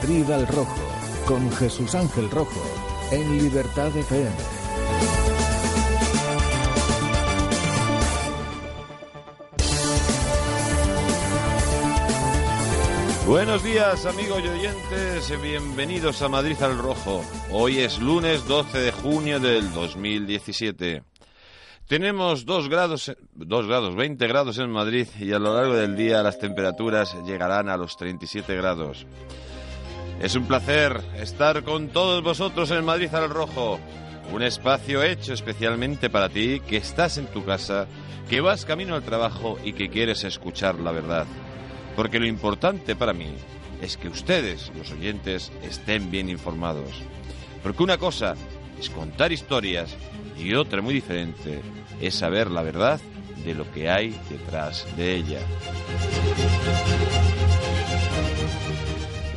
Madrid al Rojo, con Jesús Ángel Rojo, en Libertad FM. Buenos días amigos y oyentes, bienvenidos a Madrid al Rojo. Hoy es lunes 12 de junio del 2017. Tenemos 2 grados, 2 grados, 20 grados en Madrid y a lo largo del día las temperaturas llegarán a los 37 grados. Es un placer estar con todos vosotros en Madrid al Rojo, un espacio hecho especialmente para ti que estás en tu casa, que vas camino al trabajo y que quieres escuchar la verdad. Porque lo importante para mí es que ustedes, los oyentes, estén bien informados. Porque una cosa es contar historias y otra muy diferente es saber la verdad de lo que hay detrás de ella.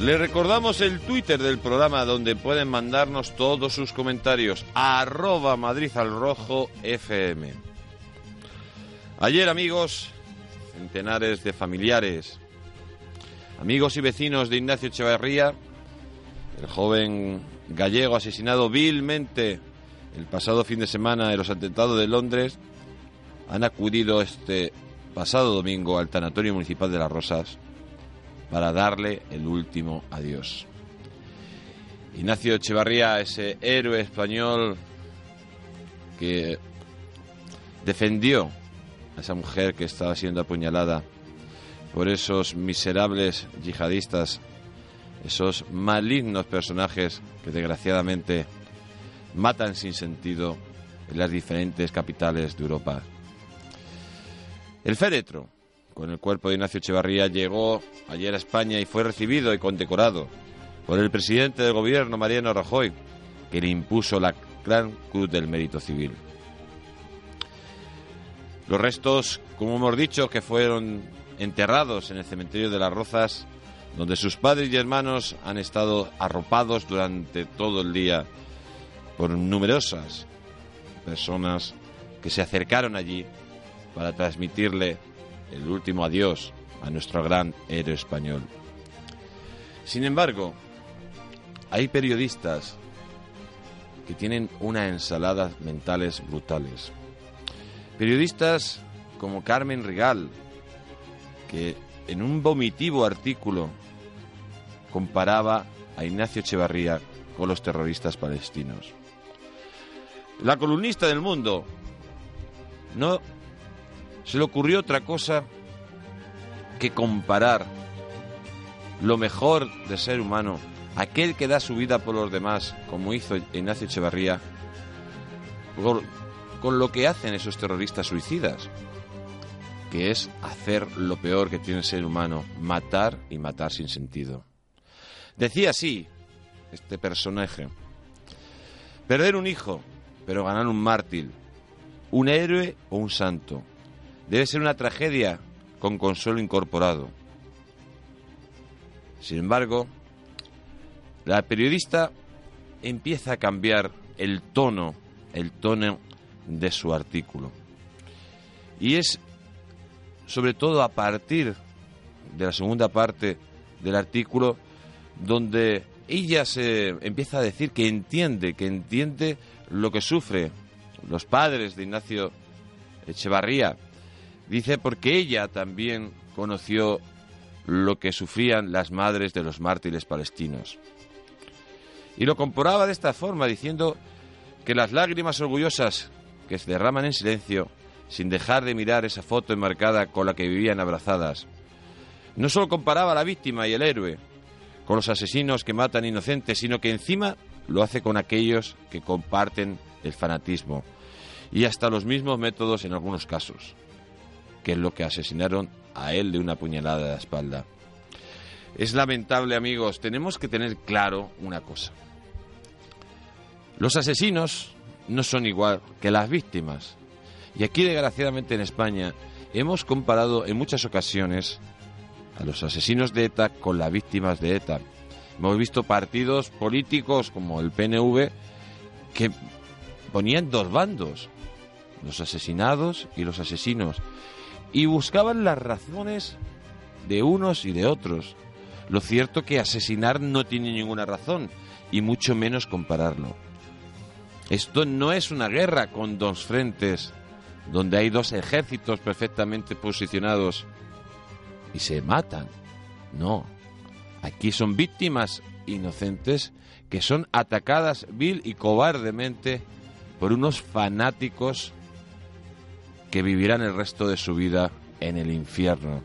Le recordamos el Twitter del programa donde pueden mandarnos todos sus comentarios. Arroba Madrid al Rojo FM. Ayer, amigos, centenares de familiares, amigos y vecinos de Ignacio Echevarría, el joven gallego asesinado vilmente el pasado fin de semana en los atentados de Londres, han acudido este pasado domingo al Tanatorio Municipal de Las Rosas para darle el último adiós. Ignacio Echevarría, ese héroe español que defendió a esa mujer que estaba siendo apuñalada por esos miserables yihadistas, esos malignos personajes que desgraciadamente matan sin sentido en las diferentes capitales de Europa. El féretro con el cuerpo de Ignacio Echevarría llegó ayer a España y fue recibido y condecorado por el presidente del gobierno, Mariano Rajoy, que le impuso la Gran Cruz del Mérito Civil. Los restos, como hemos dicho, que fueron enterrados en el cementerio de las Rozas, donde sus padres y hermanos han estado arropados durante todo el día por numerosas personas que se acercaron allí para transmitirle el último adiós a nuestro gran héroe español. Sin embargo, hay periodistas que tienen una ensalada mentales brutales. Periodistas como Carmen Rigal, que en un vomitivo artículo comparaba a Ignacio Echevarría con los terroristas palestinos. La columnista del mundo no se le ocurrió otra cosa que comparar lo mejor de ser humano, aquel que da su vida por los demás, como hizo Ignacio Echevarría, con lo que hacen esos terroristas suicidas, que es hacer lo peor que tiene el ser humano, matar y matar sin sentido. Decía así este personaje, perder un hijo, pero ganar un mártir, un héroe o un santo, debe ser una tragedia con consuelo incorporado. Sin embargo, la periodista empieza a cambiar el tono, el tono de su artículo. Y es sobre todo a partir de la segunda parte del artículo donde ella se empieza a decir que entiende, que entiende lo que sufre los padres de Ignacio Echevarría, Dice porque ella también conoció lo que sufrían las madres de los mártires palestinos. Y lo comparaba de esta forma, diciendo que las lágrimas orgullosas que se derraman en silencio, sin dejar de mirar esa foto enmarcada con la que vivían abrazadas, no solo comparaba a la víctima y el héroe con los asesinos que matan inocentes, sino que encima lo hace con aquellos que comparten el fanatismo y hasta los mismos métodos en algunos casos que es lo que asesinaron a él de una puñalada de la espalda. Es lamentable, amigos. Tenemos que tener claro una cosa. Los asesinos no son igual que las víctimas. Y aquí, desgraciadamente, en España, hemos comparado en muchas ocasiones a los asesinos de ETA con las víctimas de ETA. Hemos visto partidos políticos como el PNV que ponían dos bandos, los asesinados y los asesinos, y buscaban las razones de unos y de otros. Lo cierto que asesinar no tiene ninguna razón, y mucho menos compararlo. Esto no es una guerra con dos frentes, donde hay dos ejércitos perfectamente posicionados y se matan. No, aquí son víctimas inocentes que son atacadas vil y cobardemente por unos fanáticos que vivirán el resto de su vida en el infierno.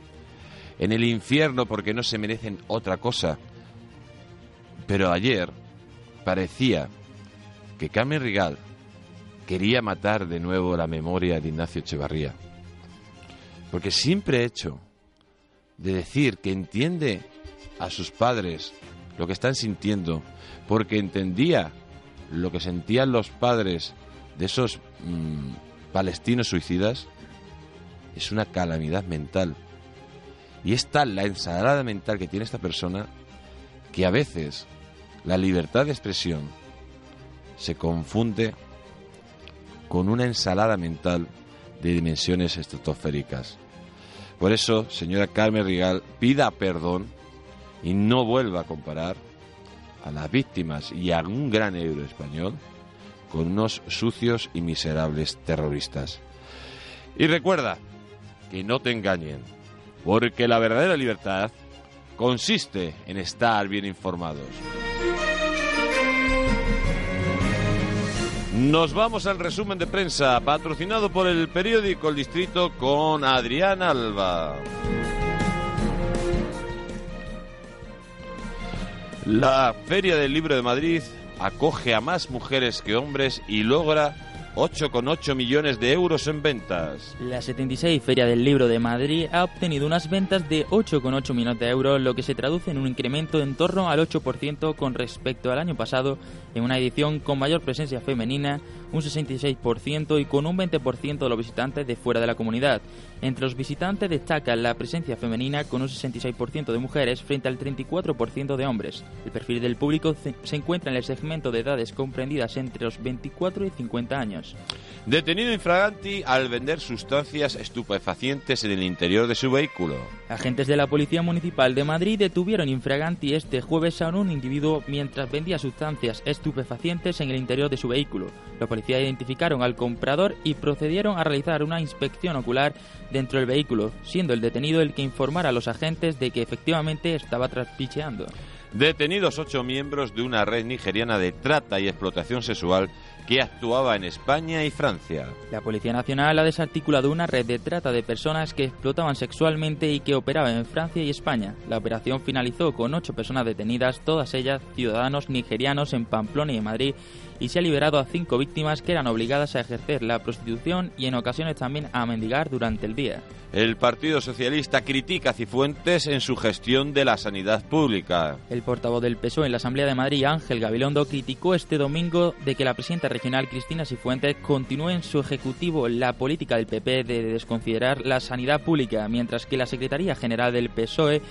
En el infierno porque no se merecen otra cosa. Pero ayer parecía que Carmen Rigal quería matar de nuevo la memoria de Ignacio Echevarría. Porque siempre he hecho de decir que entiende a sus padres lo que están sintiendo, porque entendía lo que sentían los padres de esos mm, palestinos suicidas, es una calamidad mental. Y es tal la ensalada mental que tiene esta persona que a veces la libertad de expresión se confunde con una ensalada mental de dimensiones estratosféricas. Por eso, señora Carmen Rigal, pida perdón y no vuelva a comparar a las víctimas y a un gran euro español con unos sucios y miserables terroristas. Y recuerda que no te engañen, porque la verdadera libertad consiste en estar bien informados. Nos vamos al resumen de prensa patrocinado por el periódico El Distrito con Adrián Alba. La Feria del Libro de Madrid acoge a más mujeres que hombres y logra 8,8 millones de euros en ventas. La 76 Feria del Libro de Madrid ha obtenido unas ventas de 8,8 millones de euros, lo que se traduce en un incremento en torno al 8% con respecto al año pasado, en una edición con mayor presencia femenina, un 66% y con un 20% de los visitantes de fuera de la comunidad. Entre los visitantes destaca la presencia femenina con un 66% de mujeres frente al 34% de hombres. El perfil del público se encuentra en el segmento de edades comprendidas entre los 24 y 50 años. Detenido infraganti al vender sustancias estupefacientes en el interior de su vehículo. Agentes de la Policía Municipal de Madrid detuvieron infraganti este jueves a un individuo mientras vendía sustancias estupefacientes en el interior de su vehículo. Los policías identificaron al comprador y procedieron a realizar una inspección ocular dentro del vehículo, siendo el detenido el que informara a los agentes de que efectivamente estaba traspicheando. Detenidos ocho miembros de una red nigeriana de trata y explotación sexual que actuaba en España y Francia. La Policía Nacional ha desarticulado una red de trata de personas que explotaban sexualmente y que operaban en Francia y España. La operación finalizó con ocho personas detenidas, todas ellas ciudadanos nigerianos en Pamplona y en Madrid, y se ha liberado a cinco víctimas que eran obligadas a ejercer la prostitución y en ocasiones también a mendigar durante el día. El Partido Socialista critica a Cifuentes en su gestión de la sanidad pública. El portavoz del PSOE en la Asamblea de Madrid, Ángel Gabilondo, criticó este domingo de que la presidenta regional Cristina Cifuentes continúe en su ejecutivo la política del PP de desconsiderar la sanidad pública, mientras que la Secretaría General del PSOE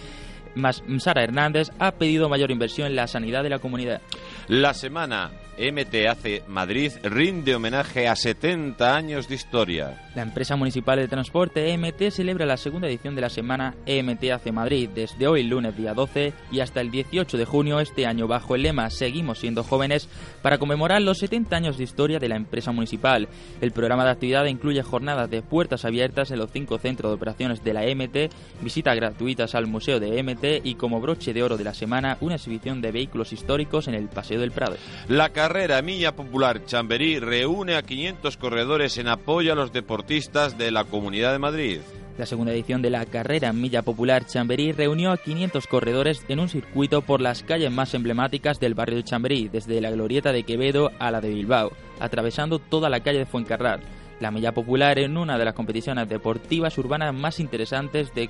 Sara Hernández ha pedido mayor inversión en la sanidad de la comunidad. La semana MT hace Madrid rinde homenaje a 70 años de historia. La empresa municipal de transporte EMT celebra la segunda edición de la semana EMT hace Madrid desde hoy lunes día 12 y hasta el 18 de junio este año bajo el lema Seguimos siendo jóvenes para conmemorar los 70 años de historia de la empresa municipal. El programa de actividad incluye jornadas de puertas abiertas en los cinco centros de operaciones de la EMT, visitas gratuitas al museo de EMT y como broche de oro de la semana una exhibición de vehículos históricos en el Paseo del Prado. La carrera Milla Popular Chamberí reúne a 500 corredores en apoyo a los deportistas de la Comunidad de Madrid. La segunda edición de la carrera Milla Popular Chamberí reunió a 500 corredores en un circuito por las calles más emblemáticas del barrio de Chamberí, desde la glorieta de Quevedo a la de Bilbao, atravesando toda la calle de Fuencarral. La Milla Popular en una de las competiciones deportivas urbanas más interesantes de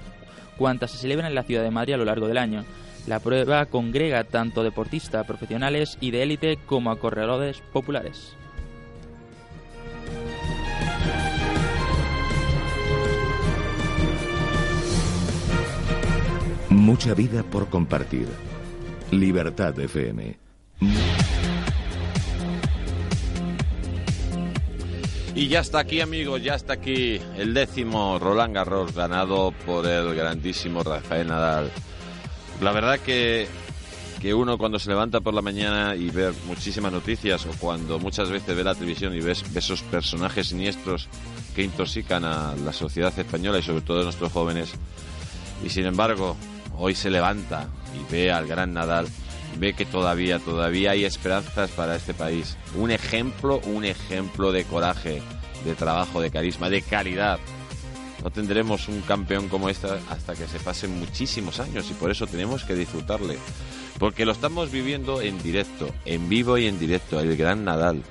cuantas se celebran en la ciudad de Madrid a lo largo del año. La prueba congrega tanto deportistas profesionales y de élite como a corredores populares. Mucha vida por compartir. Libertad FM. Y ya está aquí, amigos, ya está aquí el décimo Roland Garros ganado por el grandísimo Rafael Nadal. La verdad que, que uno cuando se levanta por la mañana y ve muchísimas noticias o cuando muchas veces ve la televisión y ves, esos personajes siniestros que intoxican a la sociedad española y sobre todo a nuestros jóvenes, y sin embargo hoy se levanta y ve al gran Nadal, ve que todavía, todavía hay esperanzas para este país. Un ejemplo, un ejemplo de coraje, de trabajo, de carisma, de calidad. No tendremos un campeón como este hasta que se pasen muchísimos años y por eso tenemos que disfrutarle. Porque lo estamos viviendo en directo, en vivo y en directo, el gran Nadal.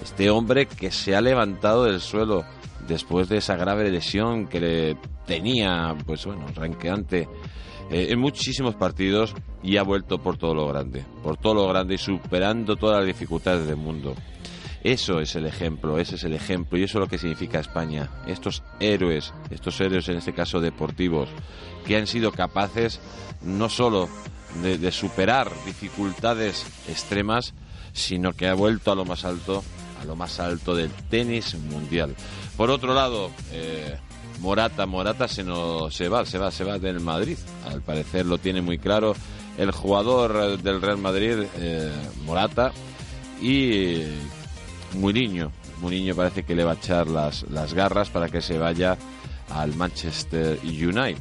Este hombre que se ha levantado del suelo después de esa grave lesión que le tenía, pues bueno, ranqueante eh, en muchísimos partidos y ha vuelto por todo lo grande, por todo lo grande y superando todas las dificultades del mundo. Eso es el ejemplo, ese es el ejemplo y eso es lo que significa España. Estos héroes, estos héroes en este caso deportivos, que han sido capaces no solo de, superar dificultades extremas, sino que ha vuelto a lo más alto, a lo más alto del tenis mundial. Por otro lado, eh, Morata, Morata se nos se va, se va, se va del Madrid. Al parecer lo tiene muy claro el jugador del Real Madrid, eh, Morata, y Mourinho. Mourinho parece que le va a echar las, las garras para que se vaya al Manchester United.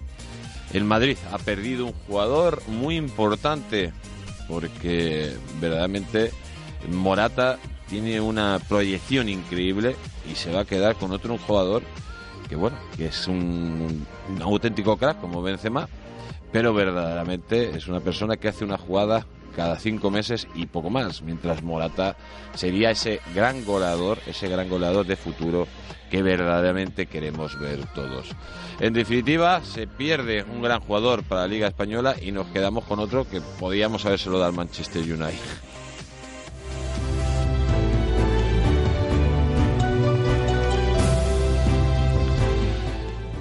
El Madrid ha perdido un jugador muy importante porque verdaderamente Morata tiene una proyección increíble y se va a quedar con otro un jugador que bueno, que es un, un auténtico crack como Benzema, pero verdaderamente es una persona que hace una jugada cada cinco meses y poco más, mientras Morata sería ese gran goleador, ese gran goleador de futuro que verdaderamente queremos ver todos. En definitiva, se pierde un gran jugador para la Liga Española y nos quedamos con otro que podíamos habérselo dado al Manchester United.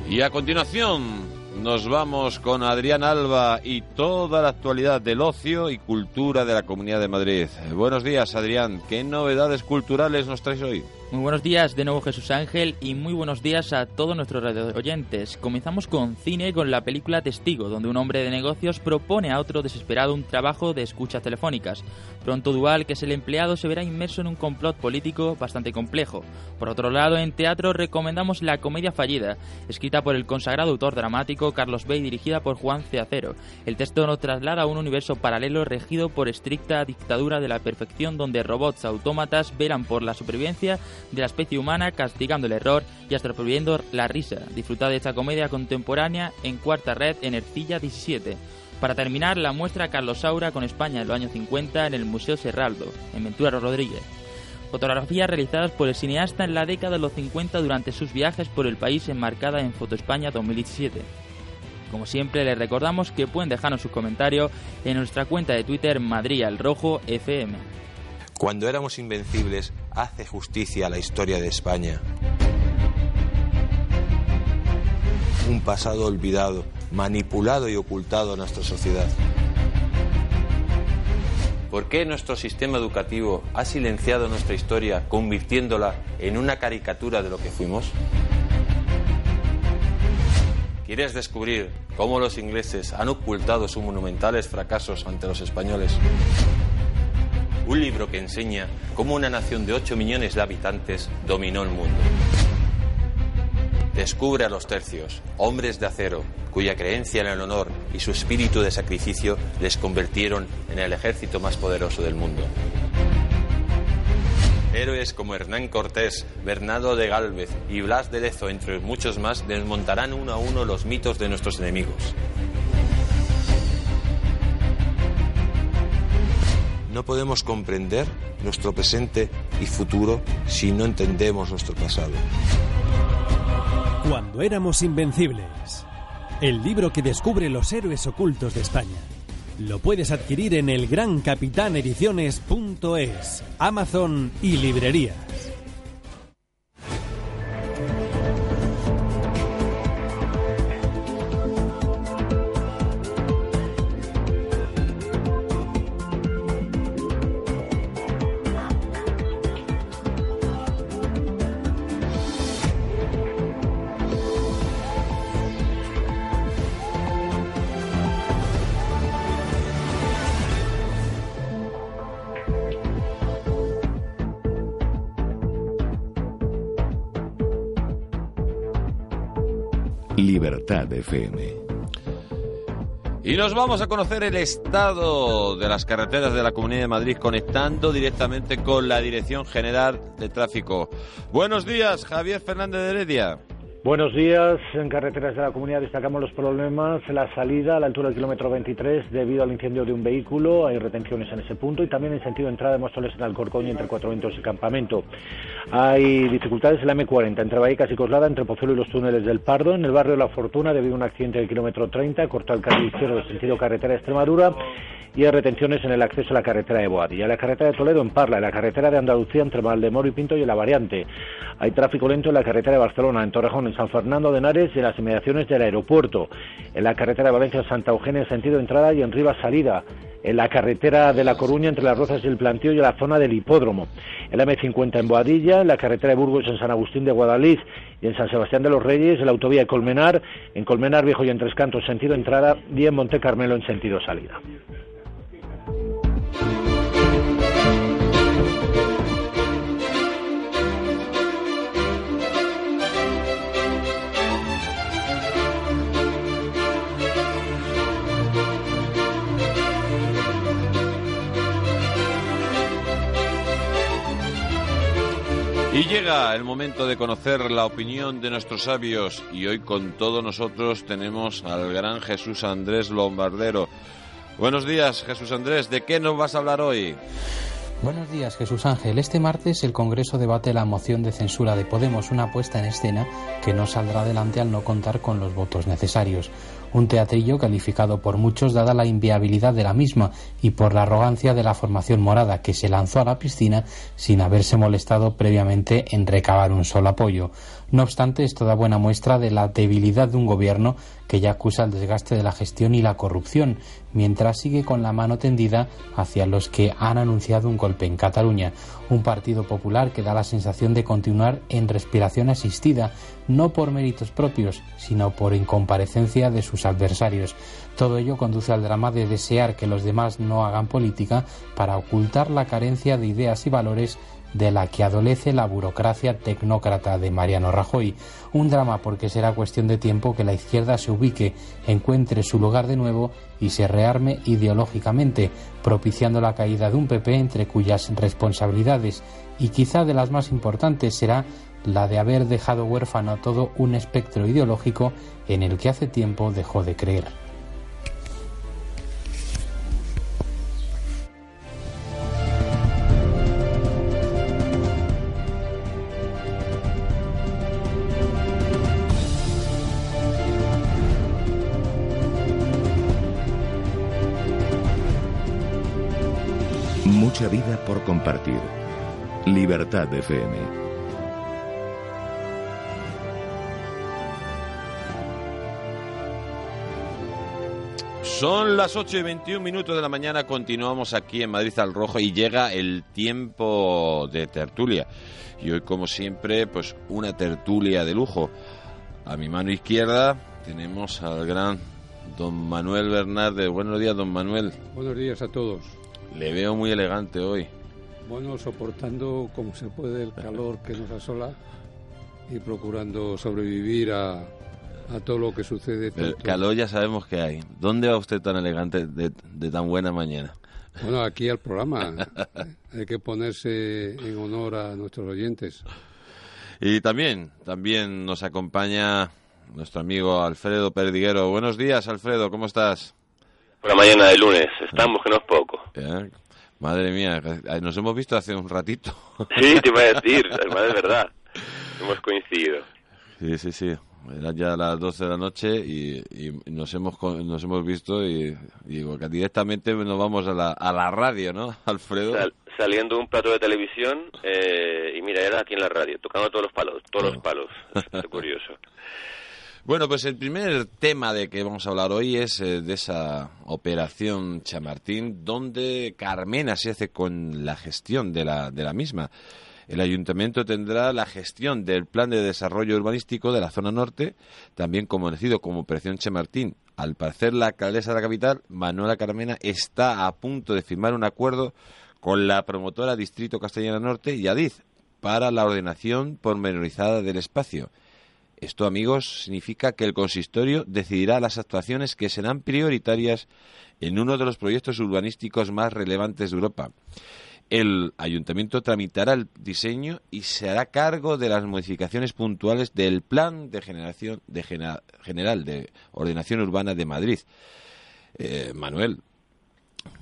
Y a continuación nos vamos con Adrián Alba y toda la actualidad del ocio y cultura de la Comunidad de Madrid. Buenos días, Adrián. ¿Qué novedades culturales nos traes hoy? Muy buenos días de nuevo Jesús Ángel y muy buenos días a todos nuestros oyentes. Comenzamos con cine con la película Testigo, donde un hombre de negocios propone a otro desesperado un trabajo de escuchas telefónicas. Pronto Dual, que es el empleado, se verá inmerso en un complot político bastante complejo. Por otro lado, en teatro recomendamos La comedia fallida, escrita por el consagrado autor dramático Carlos Bay, dirigida por Juan C. Acero. El texto nos traslada a un universo paralelo regido por estricta dictadura de la perfección donde robots autómatas velan por la supervivencia de la especie humana castigando el error y hasta prohibiendo la risa. Disfrutad de esta comedia contemporánea en Cuarta Red en Ercilla 17. Para terminar, la muestra Carlos Saura con España en los años 50 en el Museo Serraldo, en Ventura Rodríguez. Fotografías realizadas por el cineasta en la década de los 50 durante sus viajes por el país enmarcada en Foto España 2017. Como siempre, les recordamos que pueden dejarnos sus comentarios en nuestra cuenta de Twitter Madrid al Rojo FM. Cuando éramos invencibles, hace justicia a la historia de España. Un pasado olvidado, manipulado y ocultado a nuestra sociedad. ¿Por qué nuestro sistema educativo ha silenciado nuestra historia convirtiéndola en una caricatura de lo que fuimos? ¿Quieres descubrir cómo los ingleses han ocultado sus monumentales fracasos ante los españoles? Un libro que enseña cómo una nación de 8 millones de habitantes dominó el mundo. Descubre a los tercios, hombres de acero, cuya creencia en el honor y su espíritu de sacrificio les convirtieron en el ejército más poderoso del mundo. Héroes como Hernán Cortés, Bernardo de Gálvez y Blas de Lezo, entre muchos más, desmontarán uno a uno los mitos de nuestros enemigos. No podemos comprender nuestro presente y futuro si no entendemos nuestro pasado. Cuando éramos invencibles. El libro que descubre los héroes ocultos de España. Lo puedes adquirir en elgrancapitanediciones.es, Amazon y librerías. FM. Y nos vamos a conocer el estado de las carreteras de la Comunidad de Madrid conectando directamente con la Dirección General de Tráfico. Buenos días, Javier Fernández de Heredia. Buenos días. En carreteras de la comunidad destacamos los problemas. La salida a la altura del kilómetro 23 debido al incendio de un vehículo. Hay retenciones en ese punto y también en sentido de entrada de Móstoles en Alcorcón y entre Cuatro Vientos y Campamento. Hay dificultades en la M40 entre Vallecas y Coslada, entre Pozuelo y los túneles del Pardo. En el barrio La Fortuna debido a un accidente del kilómetro 30 corta el carril izquierdo de sentido carretera Extremadura y hay retenciones en el acceso a la carretera de Boadilla. La carretera de Toledo en Parla, en la carretera de Andalucía entre Valdemoro y Pinto y en la variante. Hay tráfico lento en la carretera de Barcelona, en Torrejón, San Fernando de Henares en las inmediaciones del aeropuerto. En la carretera de Valencia Santa Eugenia en sentido entrada y en Rivas salida. En la carretera de La Coruña entre las Rozas y el Plantío y en la zona del Hipódromo. En la M50 en Boadilla, en la carretera de Burgos en San Agustín de Guadalís y en San Sebastián de los Reyes, en la autovía de Colmenar, en Colmenar Viejo y en Tres Cantos sentido entrada y en Monte Carmelo en sentido salida. Y llega el momento de conocer la opinión de nuestros sabios y hoy con todos nosotros tenemos al gran Jesús Andrés Lombardero. Buenos días, Jesús Andrés. ¿De qué nos vas a hablar hoy? Buenos días, Jesús Ángel. Este martes el Congreso debate la moción de censura de Podemos, una puesta en escena que no saldrá adelante al no contar con los votos necesarios. Un teatrillo calificado por muchos dada la inviabilidad de la misma y por la arrogancia de la formación morada que se lanzó a la piscina sin haberse molestado previamente en recabar un solo apoyo. No obstante, es toda buena muestra de la debilidad de un gobierno que ya acusa el desgaste de la gestión y la corrupción, mientras sigue con la mano tendida hacia los que han anunciado un golpe en Cataluña. Un partido popular que da la sensación de continuar en respiración asistida, no por méritos propios, sino por incomparecencia de sus adversarios. Todo ello conduce al drama de desear que los demás no hagan política para ocultar la carencia de ideas y valores de la que adolece la burocracia tecnócrata de Mariano Rajoy. Un drama porque será cuestión de tiempo que la izquierda se ubique, encuentre su lugar de nuevo y se rearme ideológicamente, propiciando la caída de un PP entre cuyas responsabilidades y quizá de las más importantes será la de haber dejado huérfano todo un espectro ideológico en el que hace tiempo dejó de creer. Por compartir. Libertad FM. Son las 8 y 21 minutos de la mañana, continuamos aquí en Madrid al Rojo y llega el tiempo de tertulia. Y hoy, como siempre, pues una tertulia de lujo. A mi mano izquierda tenemos al gran don Manuel Bernardes. Buenos días, don Manuel. Buenos días a todos. Le veo muy elegante hoy. Bueno, soportando como se puede el calor que nos asola y procurando sobrevivir a, a todo lo que sucede. El calor ya sabemos que hay. ¿Dónde va usted tan elegante de, de tan buena mañana? Bueno, aquí al programa. Hay que ponerse en honor a nuestros oyentes. Y también, también nos acompaña nuestro amigo Alfredo Perdiguero. Buenos días, Alfredo, ¿cómo estás? La mañana de lunes, estamos que no es poco. Eh, Madre mía, eh, nos hemos visto hace un ratito. Sí, te iba a decir, además de verdad. Hemos coincidido. Sí, sí, sí. Eran ya las 12 de la noche y, nos hemos nos hemos visto y, digo que directamente nos vamos a la, a la radio, ¿no, Alfredo? saliendo un plato de televisión eh, y mira, era aquí en la radio, tocando todos los palos, todos los palos. Es curioso. Bueno, pues el primer tema de que vamos a hablar hoy es eh, de esa operación Chamartín, donde Carmena se hace con la gestión de la, de la misma. El ayuntamiento tendrá la gestión del plan de desarrollo urbanístico de la zona norte, también conocido como Operación Chamartín. Al parecer, la alcaldesa de la capital, Manuela Carmena, está a punto de firmar un acuerdo con la promotora Distrito Castellana Norte y Adiz para la ordenación pormenorizada del espacio. Esto, amigos, significa que el consistorio decidirá las actuaciones que serán prioritarias en uno de los proyectos urbanísticos más relevantes de Europa. El ayuntamiento tramitará el diseño y se hará cargo de las modificaciones puntuales del Plan de Generación de General de Ordenación Urbana de Madrid. Eh, Manuel,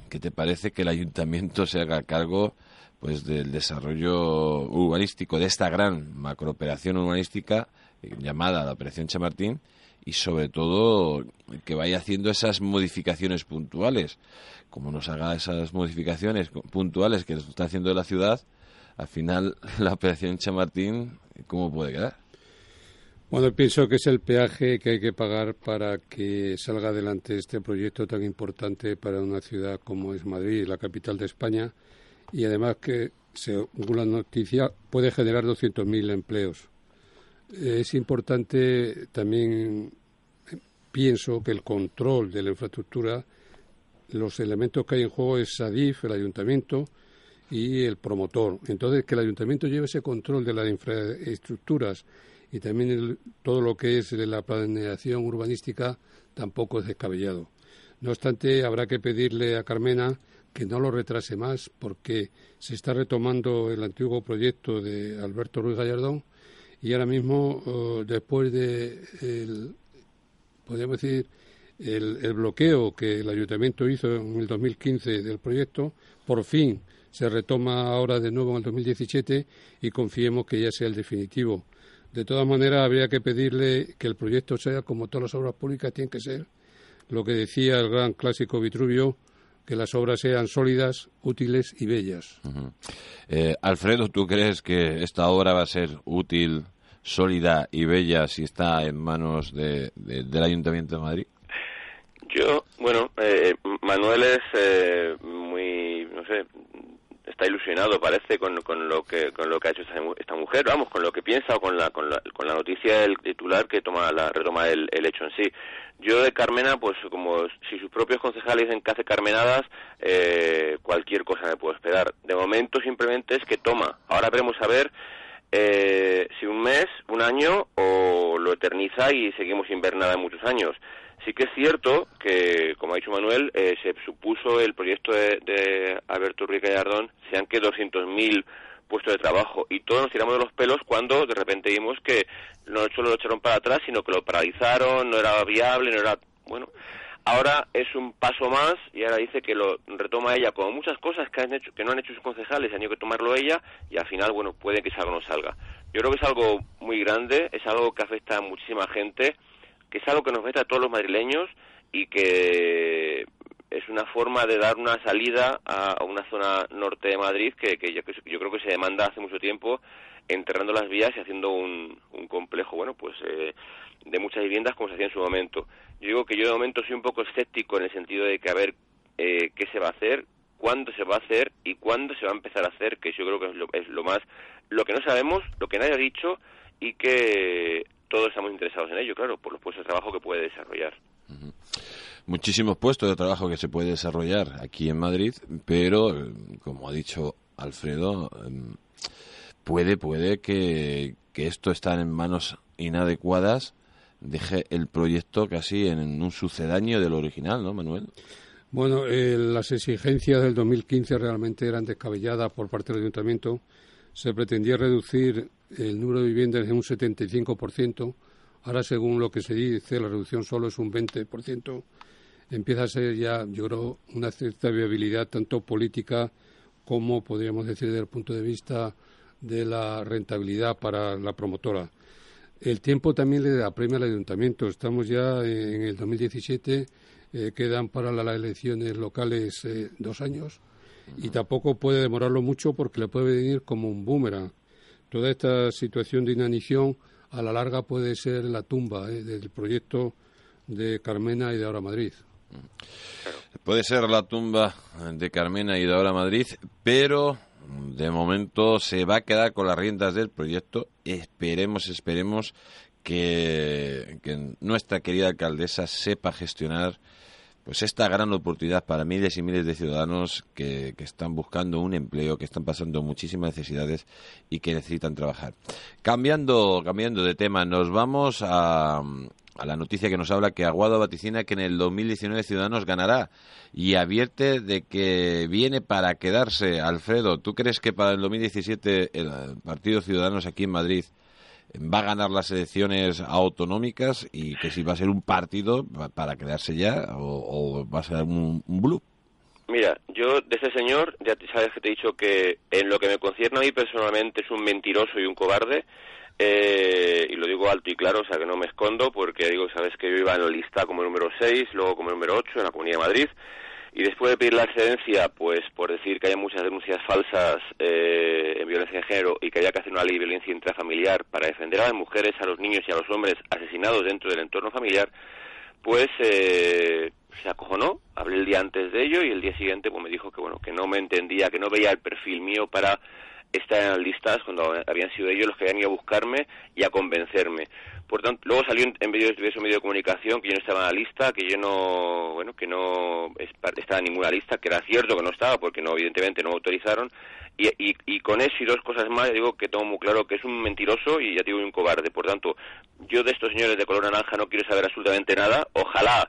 ¿qué te parece que el ayuntamiento se haga cargo pues del desarrollo urbanístico de esta gran macrooperación urbanística llamada la Operación Chamartín y sobre todo que vaya haciendo esas modificaciones puntuales. Como nos haga esas modificaciones puntuales que está haciendo la ciudad, al final la Operación Chamartín, ¿cómo puede quedar? Bueno, pienso que es el peaje que hay que pagar para que salga adelante este proyecto tan importante para una ciudad como es Madrid, la capital de España, y además que, según la noticia, puede generar 200.000 empleos es importante también, pienso, que el control de la infraestructura, los elementos que hay en juego es SADIF, el ayuntamiento y el promotor. Entonces, que el ayuntamiento lleve ese control de las infraestructuras y también todo lo que es la planeación urbanística tampoco es descabellado. No obstante, habrá que pedirle a Carmena que no lo retrase más porque se está retomando el antiguo proyecto de Alberto Ruiz Gallardón y ahora mismo, después de, el, decir, el, bloqueo que el ayuntamiento hizo en el 2015 del proyecto, por fin se retoma ahora de nuevo en el 2017 y confiemos que ya sea el definitivo. De todas maneras, habría que pedirle que el proyecto sea, como todas las obras públicas tienen que ser, lo que decía el gran clásico Vitruvio, que las obras sean sólidas, útiles y bellas. Eh, Alfredo, ¿tú crees que esta obra va a ser útil, sólida y bella si está en manos del Ayuntamiento de Madrid? Yo, bueno, eh, Manuel es eh, muy, no sé, está ilusionado, parece, con, con, lo que con lo que ha hecho esta, mujer, vamos, con lo que piensa o con la, con la, con la noticia del titular que toma la retoma el, hecho en sí. Yo de Carmena, pues como si sus propios concejales dicen que hace carmenadas, eh, cualquier cosa me puedo esperar. De momento simplemente es que toma. Ahora veremos a ver eh, si un mes, un año o lo eterniza y seguimos sin ver nada en muchos años. Sí que es cierto que, como ha dicho Manuel, eh, se supuso el proyecto de, de Alberto Ruiz Gallardón, sean que 200.000 puestos de trabajo y todos nos tiramos de los pelos cuando de repente vimos que no solo lo echaron para atrás, sino que lo paralizaron, no era viable, no era... Bueno, ahora es un paso más y ahora dice que lo retoma ella, como muchas cosas que, han hecho, que no han hecho sus concejales, han tenido que tomarlo ella y al final, bueno, puede que salga o no salga. Yo creo que es algo muy grande, es algo que afecta a muchísima gente, que es algo que nos afecta a todos los madrileños y que es una forma de dar una salida a, una zona norte de Madrid que, que, yo, creo que se demanda hace mucho tiempo, enterrando las vías y haciendo un, un complejo, bueno, pues eh, de muchas viviendas como se hacía en su momento. Yo digo que yo de momento soy un poco escéptico en el sentido de que a ver eh, qué se va a hacer, cuándo se va a hacer y cuándo se va a empezar a hacer, que yo creo que es lo, es lo más, lo que no sabemos, lo que nadie ha dicho y que todos estamos interesados en ello, claro, por los puestos de trabajo que puede desarrollar. Muchísimos puestos de trabajo que se puede desarrollar aquí en Madrid, pero, eh, como ha dicho Alfredo, em, puede, puede que, que esto está en manos inadecuadas deje el proyecto casi en un sucedáneo del original, ¿no, Manuel? Bueno, eh, las exigencias del 2015 realmente eran descabelladas por parte del ayuntamiento. Se pretendía reducir el número de viviendas en un 75%. Ahora, según lo que se dice, la reducción solo es un 20%. Empieza a ser ya, yo creo, una cierta viabilidad tanto política como, podríamos decir, desde el punto de vista de la rentabilidad para la promotora. el tiempo también le apremia al ayuntamiento. Estamos ya en el 2017, eh, quedan para las elecciones locales eh, dos años y tampoco puede demorarlo mucho porque le puede venir como un boomerang. Toda esta situación de inanición a la larga puede ser la tumba eh, del proyecto de Carmena y de Ahora Madrid. Puede ser la tumba de Carmena y de Ahora Madrid, pero de momento se va a quedar con las riendas del proyecto. Esperemos, esperemos que, nuestra querida alcaldesa sepa gestionar pues esta gran oportunidad para miles y miles de ciudadanos que, que, están buscando un empleo, que están pasando muchísimas necesidades y que necesitan trabajar. Cambiando, cambiando de tema, nos vamos a, a la noticia que nos habla que Aguado vaticina que en el 2019 Ciudadanos ganará y advierte de que viene para quedarse. Alfredo, ¿tú crees que para el 2017 el Partido Ciudadanos aquí en Madrid va a ganar las elecciones autonómicas y que si va a ser un partido para quedarse ya o, va a ser un, un Mira, yo de ese señor, ya sabes que te he dicho que en lo que me concierne a mí personalmente es un mentiroso y un cobarde. Eh, y lo digo alto y claro, o sea que no me escondo, porque digo, sabes que yo iba en la lista como número 6, luego como número 8 en la Comunidad de Madrid, y después de pedir la excedencia, pues por decir que hay muchas denuncias falsas eh, en violencia de género y que haya que hacer una ley de violencia intrafamiliar para defender a las mujeres, a los niños y a los hombres asesinados dentro del entorno familiar, pues eh, se acojonó, hablé el día antes de ello y el día siguiente pues me dijo que bueno, que no me entendía, que no veía el perfil mío para estar en las listas cuando habían sido ellos los que habían ido a buscarme y a convencerme. Por tanto, luego salió en, medio de su medio de comunicación que yo no estaba en la lista, que yo no, bueno, que no estaba en ninguna lista, que era cierto que no estaba porque no, evidentemente no autorizaron. Y, y, con eso y dos cosas más, digo que tengo muy claro que es un mentiroso y ya digo un cobarde. Por tanto, yo de estos señores de color naranja no quiero saber absolutamente nada. Ojalá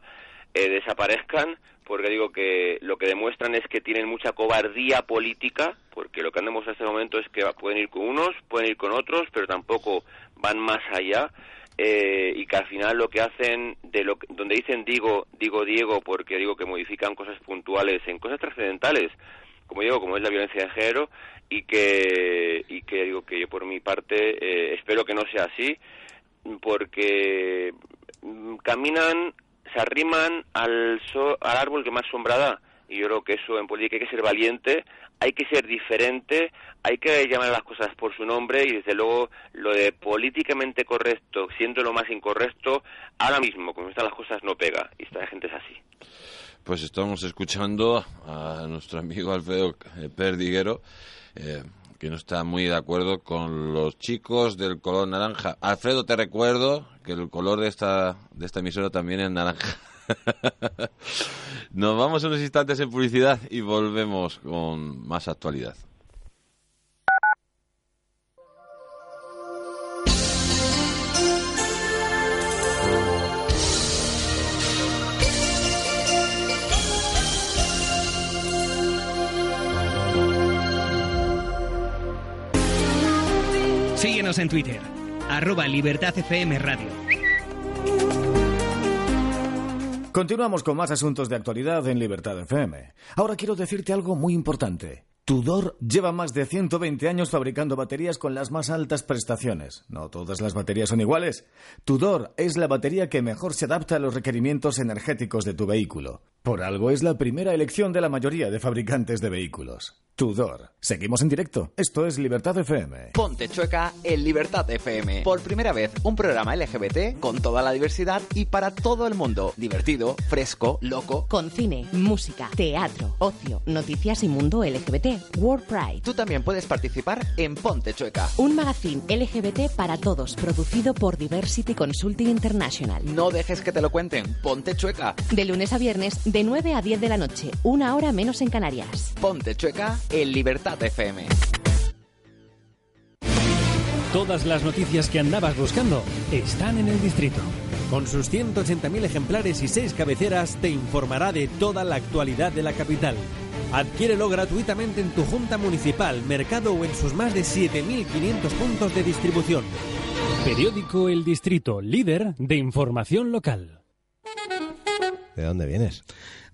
eh, desaparezcan porque digo que lo que demuestran es que tienen mucha cobardía política, porque lo que han demostrado en este momento es que pueden ir con unos, pueden ir con otros, pero tampoco van más allá. Eh, y que al final lo que hacen de lo donde dicen digo digo Diego porque digo que modifican cosas puntuales en cosas trascendentales como digo como es la violencia de género y que y que digo que yo por mi parte eh, espero que no sea así porque mm, caminan se arriman al, al árbol que más sombra da. Y yo creo que eso en política hay que ser valiente, hay que ser diferente, hay que llamar a las cosas por su nombre y desde luego lo de políticamente correcto, siendo lo más incorrecto, ahora mismo, como están las cosas, no pega. Y esta gente es así. Pues estamos escuchando a nuestro amigo Alfredo Perdiguero. Eh, que no está muy de acuerdo con los chicos del color naranja. Alfredo, te recuerdo que el color de esta, de esta emisora también es naranja. Nos vamos unos instantes en publicidad y volvemos con más actualidad. Síguenos en Twitter, arroba Libertad FM Radio. Continuamos con más asuntos de actualidad en Libertad FM. Ahora quiero decirte algo muy importante. Tudor lleva más de 120 años fabricando baterías con las más altas prestaciones. No todas las baterías son iguales. Tudor es la batería que mejor se adapta a los requerimientos energéticos de tu vehículo. Por algo es la primera elección de la mayoría de fabricantes de vehículos. Tudor. Seguimos en directo. Esto es Libertad FM. Ponte chueca en Libertad FM. Por primera vez, un programa LGBT con toda la diversidad y para todo el mundo. Divertido, fresco, loco. Con cine, música, teatro, ocio, noticias y mundo LGBT. World Pride. Tú también puedes participar en Ponte Chueca. Un magazine LGBT para todos, producido por Diversity Consulting International. No dejes que te lo cuenten. Ponte Chueca. De lunes a viernes, de 9 a 10 de la noche, una hora menos en Canarias. Ponte Chueca en Libertad FM. Todas las noticias que andabas buscando están en el distrito. Con sus 180.000 ejemplares y 6 cabeceras te informará de toda la actualidad de la capital. Adquiérelo gratuitamente en tu junta municipal, mercado o en sus más de 7.500 puntos de distribución. Periódico El Distrito, líder de información local. ¿De dónde vienes?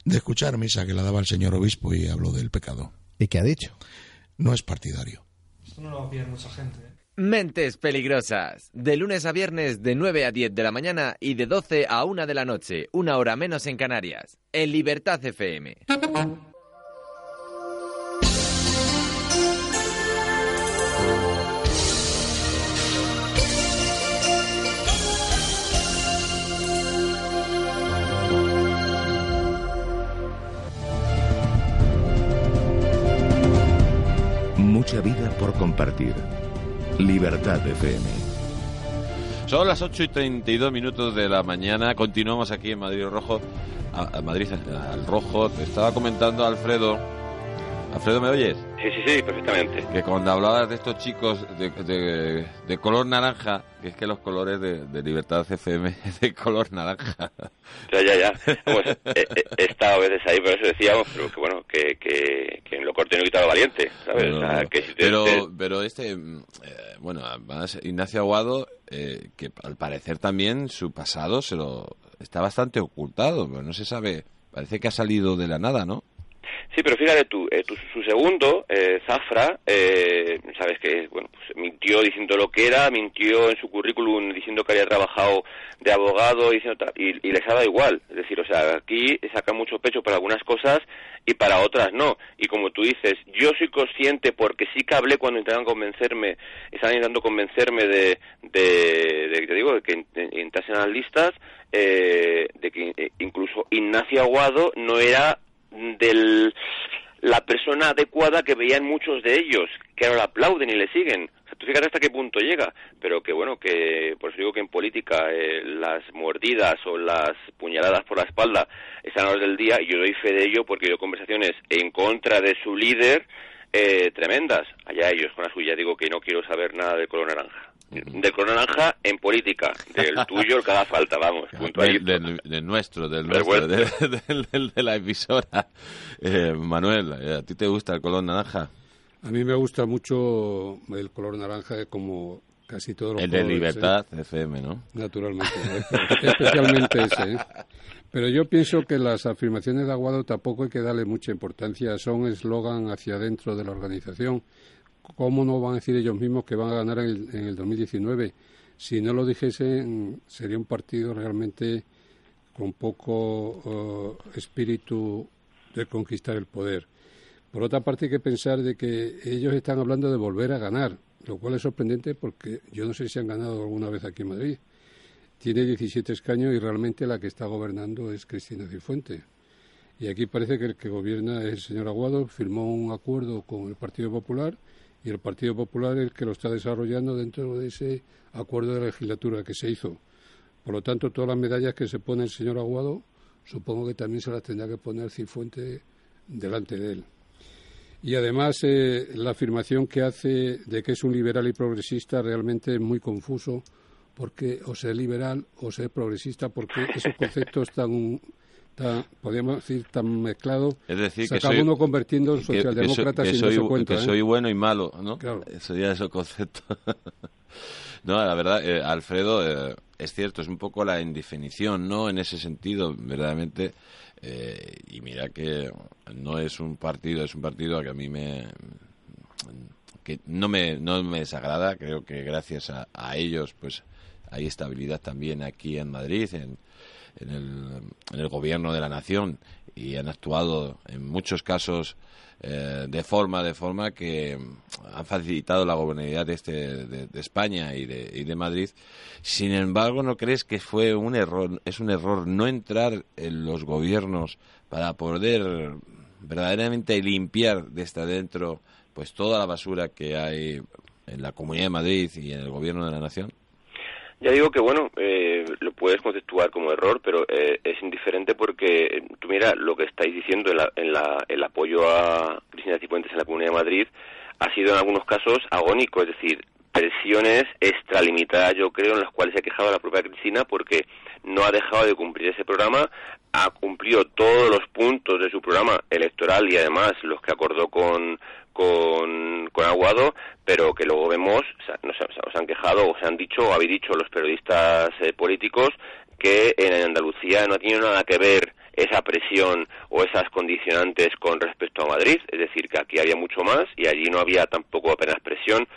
De escuchar misa que la daba el señor obispo y habló del pecado. ¿Y qué ha dicho? No es partidario. Esto no lo va a pillar mucha gente. ¿eh? Mentes Peligrosas. De lunes a viernes de 9 a 10 de la mañana y de 12 a 1 de la noche, una hora menos en Canarias. En Libertad FM. Mucha vida por compartir. Libertad FM. Son las 8 y 32 minutos de la mañana. Continuamos aquí en Madrid Rojo. A, a Madrid al Rojo. Estaba comentando Alfredo. Alfredo, ¿me oyes? Sí, sí, sí, perfectamente. Que cuando hablabas de estos chicos de, de- de color naranja, que es que los colores de, de Libertad FM es de color naranja. Ya, ya, ya. Vamos, he, he- he estado a veces ahí, por eso decíamos, pero que bueno, que, que, que en lo corto no quita lo valiente, ¿sabes? No, O sea, no. que si te- pero, te- pero este, eh, bueno, además Ignacio Aguado, eh, que al parecer también su pasado se lo está bastante ocultado, pero no se sabe, parece que ha salido de la nada, ¿no? Sí, pero fíjate tú, eh, tu- su segundo, eh, Zafra, eh, sabes que bueno, pues mintió diciendo lo que era, mintió en su currículum diciendo que había trabajado de abogado diciendo y, y les ha dado igual. Es decir, o sea, aquí saca mucho pecho para algunas cosas y para otras no. Y como tú dices, yo soy consciente porque sí que hablé cuando intentaban convencerme, estaban intentando convencerme de, de, de- te digo, de que en- en- entrasen a las listas, eh, de que eh, incluso Ignacio Aguado no era del la persona adecuada que veían muchos de ellos, que ahora la aplauden y le siguen. O sea, tú fíjate hasta qué punto llega, pero que bueno, que por eso digo que en política eh, las mordidas o las puñaladas por la espalda están a la hora del día y yo doy fe de ello porque oído conversaciones en contra de su líder eh, tremendas. Allá ellos con la suya digo que no quiero saber nada del color naranja. Del color naranja en política, del tuyo el que haga falta, vamos. Del, del- del nuestro, del nuestro, del, de la emisora. Eh, Manuel, eh, ¿a ti te gusta el color naranja? A mí me gusta mucho el color naranja, como casi todos los El de ¿eh? Libertad FM, ¿no? Naturalmente, espe- especialmente ese. ¿eh? Pero yo pienso que las afirmaciones de Aguado tampoco hay que darle mucha importancia, son eslogan hacia adentro de la organización. ¿Cómo no van a decir ellos mismos que van a ganar en el, en el 2019? Si no lo dijesen, sería un partido realmente con poco eh, espíritu de conquistar el poder. Por otra parte, hay que pensar de que ellos están hablando de volver a ganar, lo cual es sorprendente porque yo no sé si han ganado alguna vez aquí en Madrid. Tiene 17 escaños y realmente la que está gobernando es Cristina Cifuentes. Y aquí parece que el que gobierna es el señor Aguado, firmó un acuerdo con el Partido Popular y el Partido Popular es el que lo está desarrollando dentro de ese acuerdo de legislatura que se hizo. Por lo tanto, todas las medallas que se pone el señor Aguado, supongo que también se las tendrá que poner Cifuentes delante de él. Y además, eh, la afirmación que hace de que es un liberal y progresista realmente es muy confuso, porque o ser liberal o ser progresista, porque esos conceptos tan, tan podríamos decir, tan mezclados, Es decir, se que acaba soy, uno convirtiendo en que- que soy- socialdemócrata que sin soy, cuenta. que ¿eh? soy bueno y malo, ¿no? Claro. Eso ya es el concepto. no, la verdad, eh, Alfredo, eh, es cierto, es un poco la indefinición, ¿no? En ese sentido, verdaderamente. eh, y mira que no es un partido, es un partido que a mí me que no me no me desagrada creo que gracias a, a ellos pues hay estabilidad también aquí en Madrid en, en el, gobierno de la nación y han actuado en muchos casos eh, de forma de forma que han facilitado la gobernabilidad de, este, de, de España y de, y de Madrid. Sin embargo, ¿no crees que fue un error, es un error no entrar en los gobiernos para poder verdaderamente limpiar desde adentro pues toda la basura que hay en la Comunidad de Madrid y en el gobierno de la nación? Ya digo que, bueno, eh, lo puedes conceptuar como error, pero eh, es indiferente porque eh, tú mira lo que estáis diciendo en, la, en la, el apoyo a Cristina Cifuentes en la Comunidad de Madrid ha sido en algunos casos agónico, es decir, presiones extralimitadas, yo creo, en las cuales se ha quejado la propia Cristina porque no ha dejado de cumplir ese programa, ha cumplido todos los puntos de su programa electoral y además los que acordó con, con, con Aguado, pero que luego vemos, o sea, no sé, o sea, os han quejado o se han dicho o habéis dicho los periodistas eh, políticos que en Andalucía no tenido nada que ver esa presión o esas condicionantes con respecto a Madrid, es decir, que aquí había mucho más y allí no había tampoco apenas presión.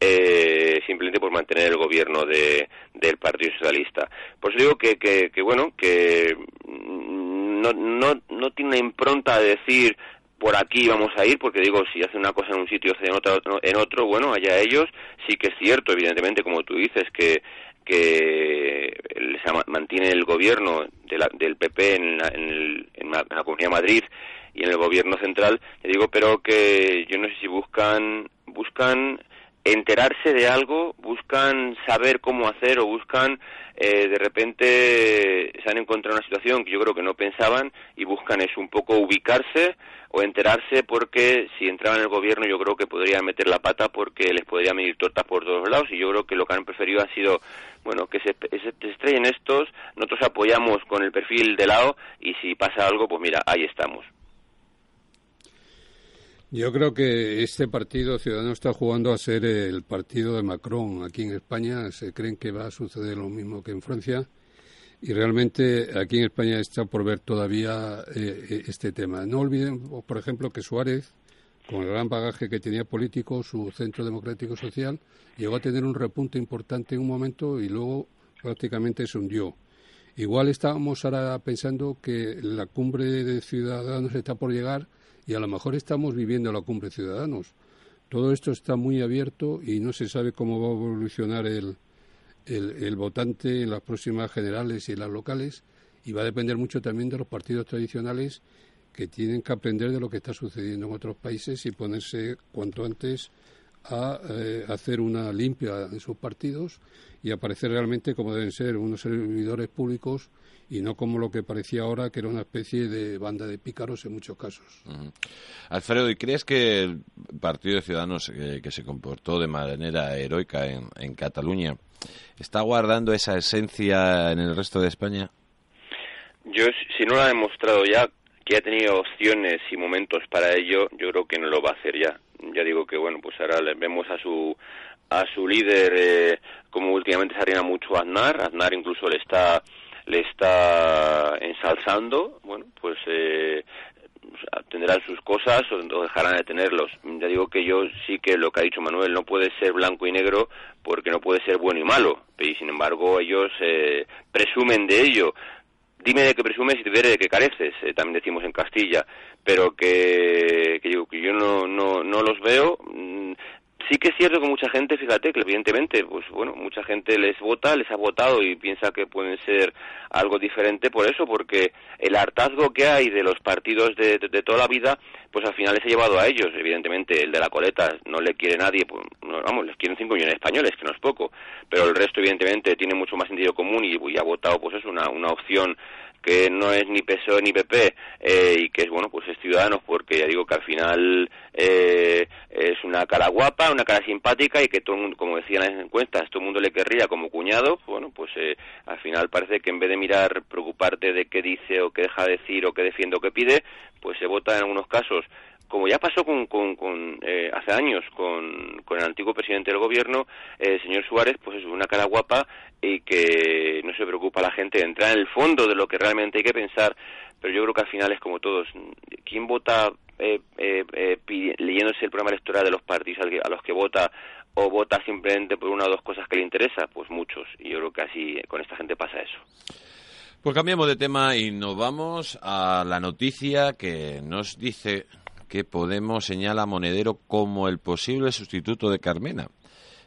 eh, simplemente por mantener el gobierno de, del Partido Socialista. Por eso digo que, que, que bueno, que no, no, no tiene una impronta de decir por aquí vamos a ir, porque digo, si hace una cosa en un sitio y hace en otro, en otro, bueno, allá ellos, sí que es cierto, evidentemente, como tú dices, que que se mantiene el gobierno del PP en la, en, la, Comunidad de Madrid y en el gobierno central, te digo, pero que yo no sé si buscan buscan enterarse de algo, buscan saber cómo hacer o buscan eh, de repente se han encontrado una situación que yo creo que no pensaban y buscan es un poco ubicarse o enterarse porque si entraban en el gobierno yo creo que podrían meter la pata porque les podría medir tortas por todos lados y yo creo que lo que han preferido ha sido bueno que se, se estrellen estos nosotros apoyamos con el perfil de lado y si pasa algo pues mira ahí estamos yo creo que este partido ciudadano está jugando a ser el partido de Macron aquí en España. Se creen que va a suceder lo mismo que en Francia. Y realmente aquí en España está por ver todavía eh, eh, este tema. No olviden, por ejemplo, que Suárez, con el gran bagaje que tenía político, su centro democrático social, llegó a tener un repunte importante en un momento y luego prácticamente se hundió. Igual estábamos ahora pensando que la cumbre de ciudadanos está por llegar y a lo mejor estamos viviendo la cumbre ciudadanos. Todo esto está muy abierto y no se sabe cómo va a evolucionar el, el, votante en las próximas generales y en las locales y va a depender mucho también de los partidos tradicionales que tienen que aprender de lo que está sucediendo en otros países y ponerse cuanto antes a eh, hacer una limpia de sus partidos y aparecer realmente como deben ser unos servidores públicos y no como lo que parecía ahora, que era una especie de banda de pícaros en muchos casos. Alfredo, ¿y crees que el Partido de Ciudadanos, eh, que se comportó de manera heroica en, en Cataluña, está guardando esa esencia en el resto de España? Yo, si no lo ha demostrado ya, que ha tenido opciones y momentos para ello, yo creo que no lo va a hacer ya. Ya digo que, bueno, pues ahora vemos a su a su líder eh, como últimamente se arena mucho Aznar, Aznar incluso le está le está ensalzando, bueno, pues eh, tendrán sus cosas o, dejarán de tenerlos. Ya digo que yo sí que lo que ha dicho Manuel no puede ser blanco y negro porque no puede ser bueno y malo. Y sin embargo ellos eh, presumen de ello. Dime de qué presumes y te diré de qué careces, eh, también decimos en Castilla, pero que, que, digo, que yo no, no, no los veo. Mm, sí que es cierto que mucha gente, fíjate, que evidentemente, pues bueno, mucha gente les vota, les ha votado y piensa que pueden ser algo diferente por eso, porque el hartazgo que hay de los partidos de, toda la vida, pues al final les ha llevado a ellos, evidentemente, el de la coleta no le quiere nadie, pues, vamos, les quieren 5 millones de españoles, que no es poco, pero el resto, evidentemente, tiene mucho más sentido común y, y ha votado, pues es una, una opción que no es ni PSOE ni PP eh, y que es bueno pues es Ciudadanos porque ya digo que al final eh, es una cara guapa una cara simpática y que todo el mundo como decían las encuestas todo el mundo le querría como cuñado bueno pues eh, al final parece que en vez de mirar preocuparte de qué dice o qué deja de decir o qué defiende o qué pide pues se vota en algunos casos como ya pasó con, con, eh, hace años con, con, el antiguo presidente del gobierno, eh, el señor Suárez, pues es una cara guapa y que no se preocupa la gente de entrar en el fondo de lo que realmente hay que pensar, pero yo creo que al final es como todos. ¿Quién vota eh, leyéndose el programa electoral de los partidos a los que vota o vota simplemente por una o dos cosas que le interesa? Pues muchos, y yo creo que así con esta gente pasa eso. Pues cambiamos de tema y nos vamos a la noticia que nos dice que Podemos señala a Monedero como el posible sustituto de Carmena.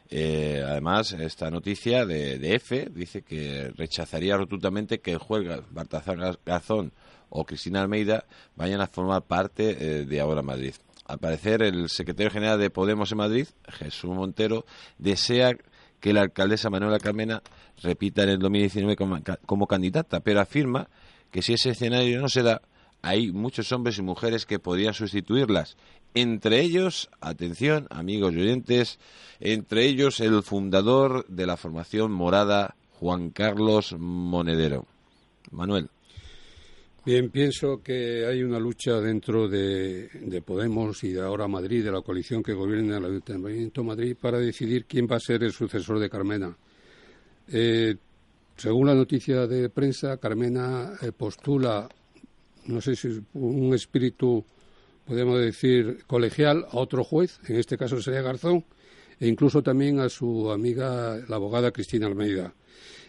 Eh, además, esta noticia de, de, EFE dice que rechazaría rotundamente que el juez Baltazar Gazón o Cristina Almeida vayan a formar parte eh, de Ahora Madrid. Al parecer, el secretario general de Podemos en Madrid, Jesús Montero, desea que la alcaldesa Manuela Carmena repita en el 2019 como, como candidata, pero afirma que si ese escenario no se da, hay muchos hombres y mujeres que podrían sustituirlas. Entre ellos, atención, amigos y oyentes, entre ellos el fundador de la formación morada, Juan Carlos Monedero. Manuel. Bien, pienso que hay una lucha dentro de, Podemos y de ahora Madrid, de la coalición que gobierna el Ayuntamiento de Madrid, para decidir quién va a ser el sucesor de Carmena. Eh, según la noticia de prensa, Carmena eh, postula no sé si un espíritu, podemos decir, colegial a otro juez, en este caso sería Garzón, e incluso también a su amiga, la abogada Cristina Almeida.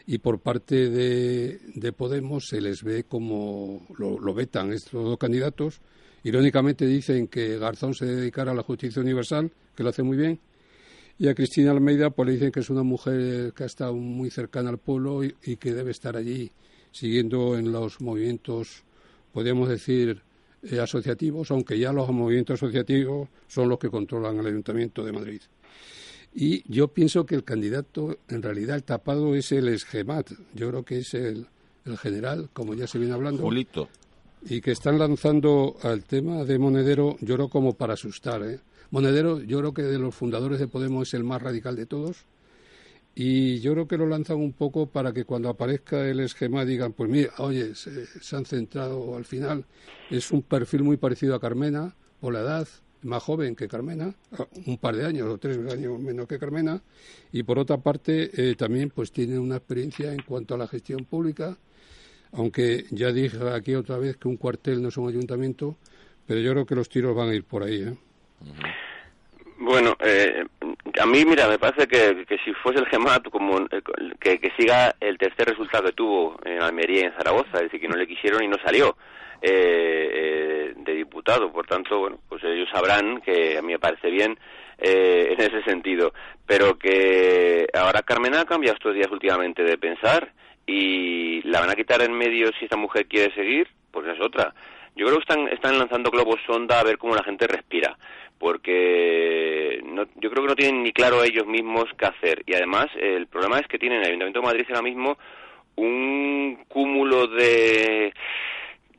Y por parte de, de Podemos se les ve como lo, lo vetan estos dos candidatos. Irónicamente dicen que Garzón se dedicara a la justicia universal, que lo hace muy bien, y a Cristina Almeida pues le dicen que es una mujer que ha estado muy cercana al pueblo y que debe estar allí siguiendo en los movimientos, podríamos decir, eh, asociativos, aunque ya los movimientos asociativos son los que controlan el Ayuntamiento de Madrid. Y yo pienso que el candidato, en realidad, el tapado es el esgemat. Yo creo que es el, el general, como ya se viene hablando. Julito. Y que están lanzando al tema de Monedero, yo creo como para asustar. ¿eh? Monedero, yo creo que de los fundadores de Podemos es el más radical de todos. Y yo creo que lo lanzan un poco para que cuando aparezca el esquema digan, pues mira, oye, se, han centrado al final. Es un perfil muy parecido a Carmena, por la edad, más joven que Carmena, un par de años o tres años menos que Carmena, y por otra parte eh, también pues tiene una experiencia en cuanto a la gestión pública, aunque ya dije aquí otra vez que un cuartel no es un ayuntamiento, pero yo creo que los tiros van a ir por ahí. ¿eh? Bueno, eh, a mí, mira, me parece que, que si fuese el GEMAT, como, eh, que, que siga el tercer resultado que tuvo en Almería y en Zaragoza, es decir, que no le quisieron y no salió eh, eh, de diputado. Por tanto, bueno, pues ellos sabrán que a mí me parece bien eh, en ese sentido. Pero que ahora Carmen ha cambiado estos días últimamente de pensar y la van a quitar en medio si esta mujer quiere seguir, pues es otra. Yo creo que están, están lanzando globos sonda a ver cómo la gente respira porque no, yo creo que no tienen ni claro ellos mismos qué hacer. Y además, el problema es que tienen el Ayuntamiento de Madrid ahora mismo un cúmulo de,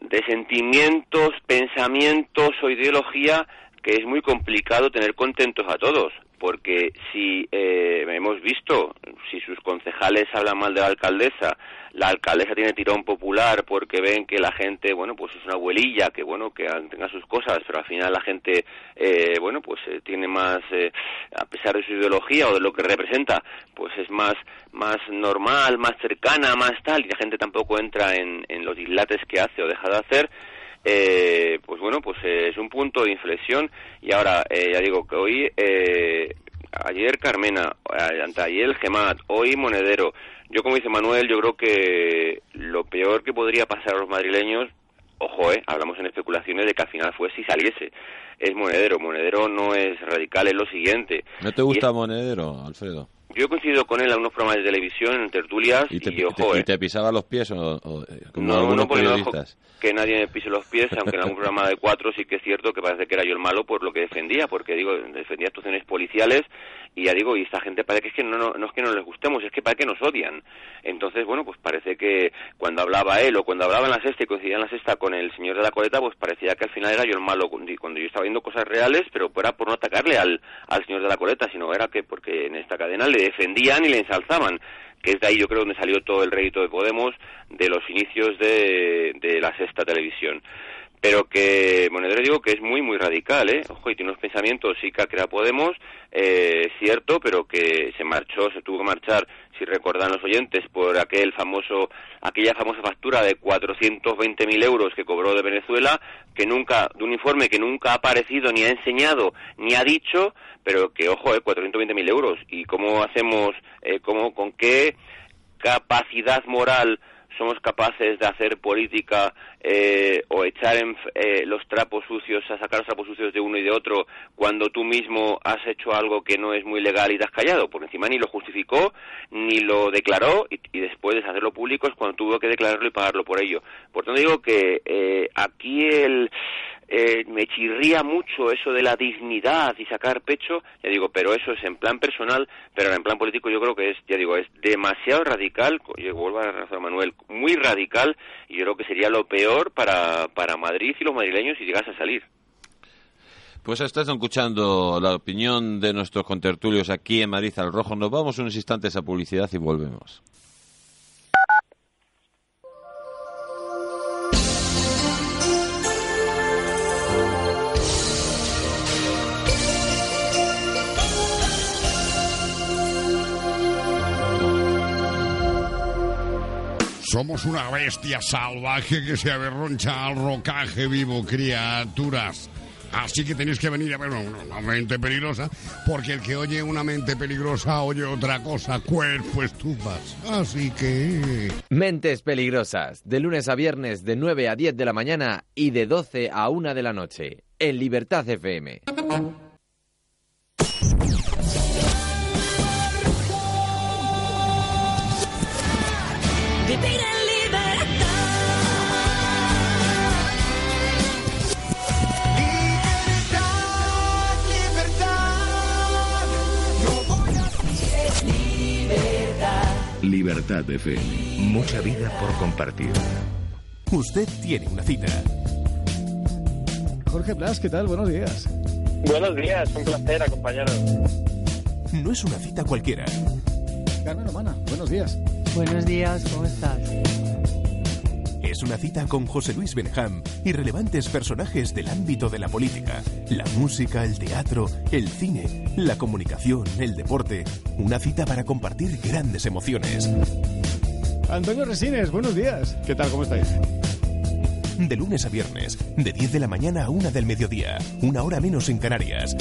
de sentimientos, pensamientos o ideología que es muy complicado tener contentos a todos. Porque si eh, hemos visto, si sus concejales hablan mal de la alcaldesa, la alcaldesa tiene tirón popular porque ven que la gente, bueno, pues es una abuelilla, que bueno, que tenga sus cosas, pero al final la gente, eh, bueno, pues eh, tiene más, eh, a pesar de su ideología o de lo que representa, pues es más, más normal, más cercana, más tal, y la gente tampoco entra en, en los dislates que hace o deja de hacer. Eh, pues bueno, pues eh, es un punto de inflexión y ahora, eh, ya digo que hoy, eh, ayer Carmena, ayer el Gemat, hoy Monedero, yo como dice Manuel, yo creo que lo peor que podría pasar a los madrileños, ojo, eh, hablamos en especulaciones de que al final fue si saliese, es Monedero. Monedero no es radical, es lo siguiente. ¿No te gusta Monedero, Alfredo? Yo he coincidido con él en unos programas de televisión, en tertulias, y, te, ojo, te, eh. ¿Y te pisaba los pies o, o como no, algunos no porque no dejo periodistas? que nadie me pise los pies, aunque en algún programa de cuatro sí que es cierto que parece que era yo el malo por lo que defendía, porque digo, defendía actuaciones policiales y ya digo, y esta gente parece que es que no, no, no es que no les gustemos, es que parece que nos odian. Entonces, bueno, pues parece que cuando hablaba él o cuando hablaba en la sexta y coincidía en la sexta con el señor de la coleta, pues parecía que al final era yo el malo cuando yo estaba viendo cosas reales, pero era por no atacarle al, al señor de la coleta, sino era que porque en esta cadena le defendían y le ensalzaban que es de ahí yo creo donde salió todo el rédito de Podemos de los inicios de, de la sexta televisión pero que Monedero digo que es muy muy radical, ¿eh? Ojo, y tiene unos pensamientos sí que crea Podemos, eh, cierto, pero que se marchó, se tuvo que marchar, si recordan los oyentes, por aquel famoso, aquella famosa factura de 420.000 euros que cobró de Venezuela, que nunca, de un informe que nunca ha aparecido, ni ha enseñado, ni ha dicho, pero que, ojo, eh, 420.000 euros. ¿Y cómo hacemos, eh, cómo, con qué capacidad moral somos capaces de hacer política eh, o echar en, eh, los trapos sucios, a sacar los trapos sucios de uno y de otro cuando tú mismo has hecho algo que no es muy legal y te has callado, porque encima ni lo justificó ni lo declaró y, y después de hacerlo público es cuando tuvo que declararlo y pagarlo por ello. Por tanto digo que eh, aquí el eh, me chirría mucho eso de la dignidad y sacar pecho, ya digo, pero eso es en plan personal, pero en plan político yo creo que es, ya digo, es demasiado radical, yo vuelvo a razón Manuel, muy radical, y yo creo que sería lo peor para, para Madrid y los madrileños si llegase a salir. Pues estás escuchando la opinión de nuestros contertulios aquí en Madrid al Rojo. Nos vamos unos instantes a publicidad y volvemos. Somos una bestia salvaje que se averroncha al rocaje vivo, criaturas. Así que tenéis que venir a ver una, mente peligrosa, porque el que oye una mente peligrosa oye otra cosa, cuerpo estufas. Así que... Mentes peligrosas, de lunes a viernes de 9 a 10 de la mañana y de 12 a 1 de la noche, en Libertad FM. Vivir en libertad. Libertad, libertad. Libertad FM. Mucha vida por compartir. Usted tiene una cita. Jorge Blas, ¿qué tal? Buenos días. Buenos días, un placer acompañaros. No es una cita cualquiera. Carmen Romana, buenos días. Buenos días, ¿cómo estás? Es una cita con José Luis Benjam y relevantes personajes del ámbito de la política, la música, el teatro, el cine, la comunicación, el deporte. Una cita para compartir grandes emociones. Antonio Resines, buenos días. ¿Qué tal? ¿Cómo estáis? De lunes a viernes, de 10 de la mañana a 1 del mediodía, una hora menos en Canarias.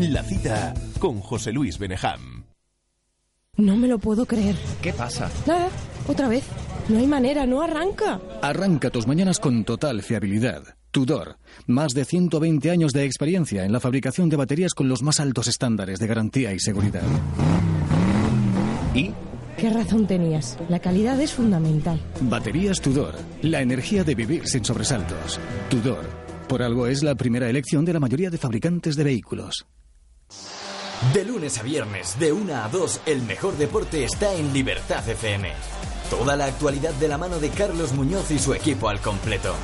La cita con José Luis Benejam. No me lo puedo creer. ¿Qué pasa? Nada, otra vez. No hay manera, no arranca. Arranca tus mañanas con total fiabilidad. Tudor, más de 120 años de experiencia en la fabricación de baterías con los más altos estándares de garantía y seguridad. ¿Y? Qué razón tenías. La calidad es fundamental. Baterías Tudor, la energía de vivir sin sobresaltos. Tudor, por algo es la primera elección de la mayoría de fabricantes de vehículos. De lunes a viernes, de 1 a 2, el mejor deporte está en Libertad FM. Toda la actualidad de la mano de Carlos Muñoz y su equipo al completo.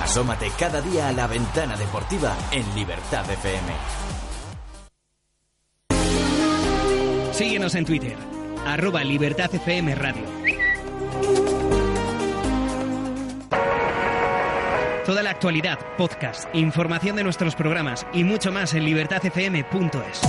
Asómate cada día a la ventana deportiva en Libertad FM. Síguenos en Twitter, arroba Libertad FM Radio. Toda la actualidad, podcast, información de nuestros programas y mucho más en libertadfm.es.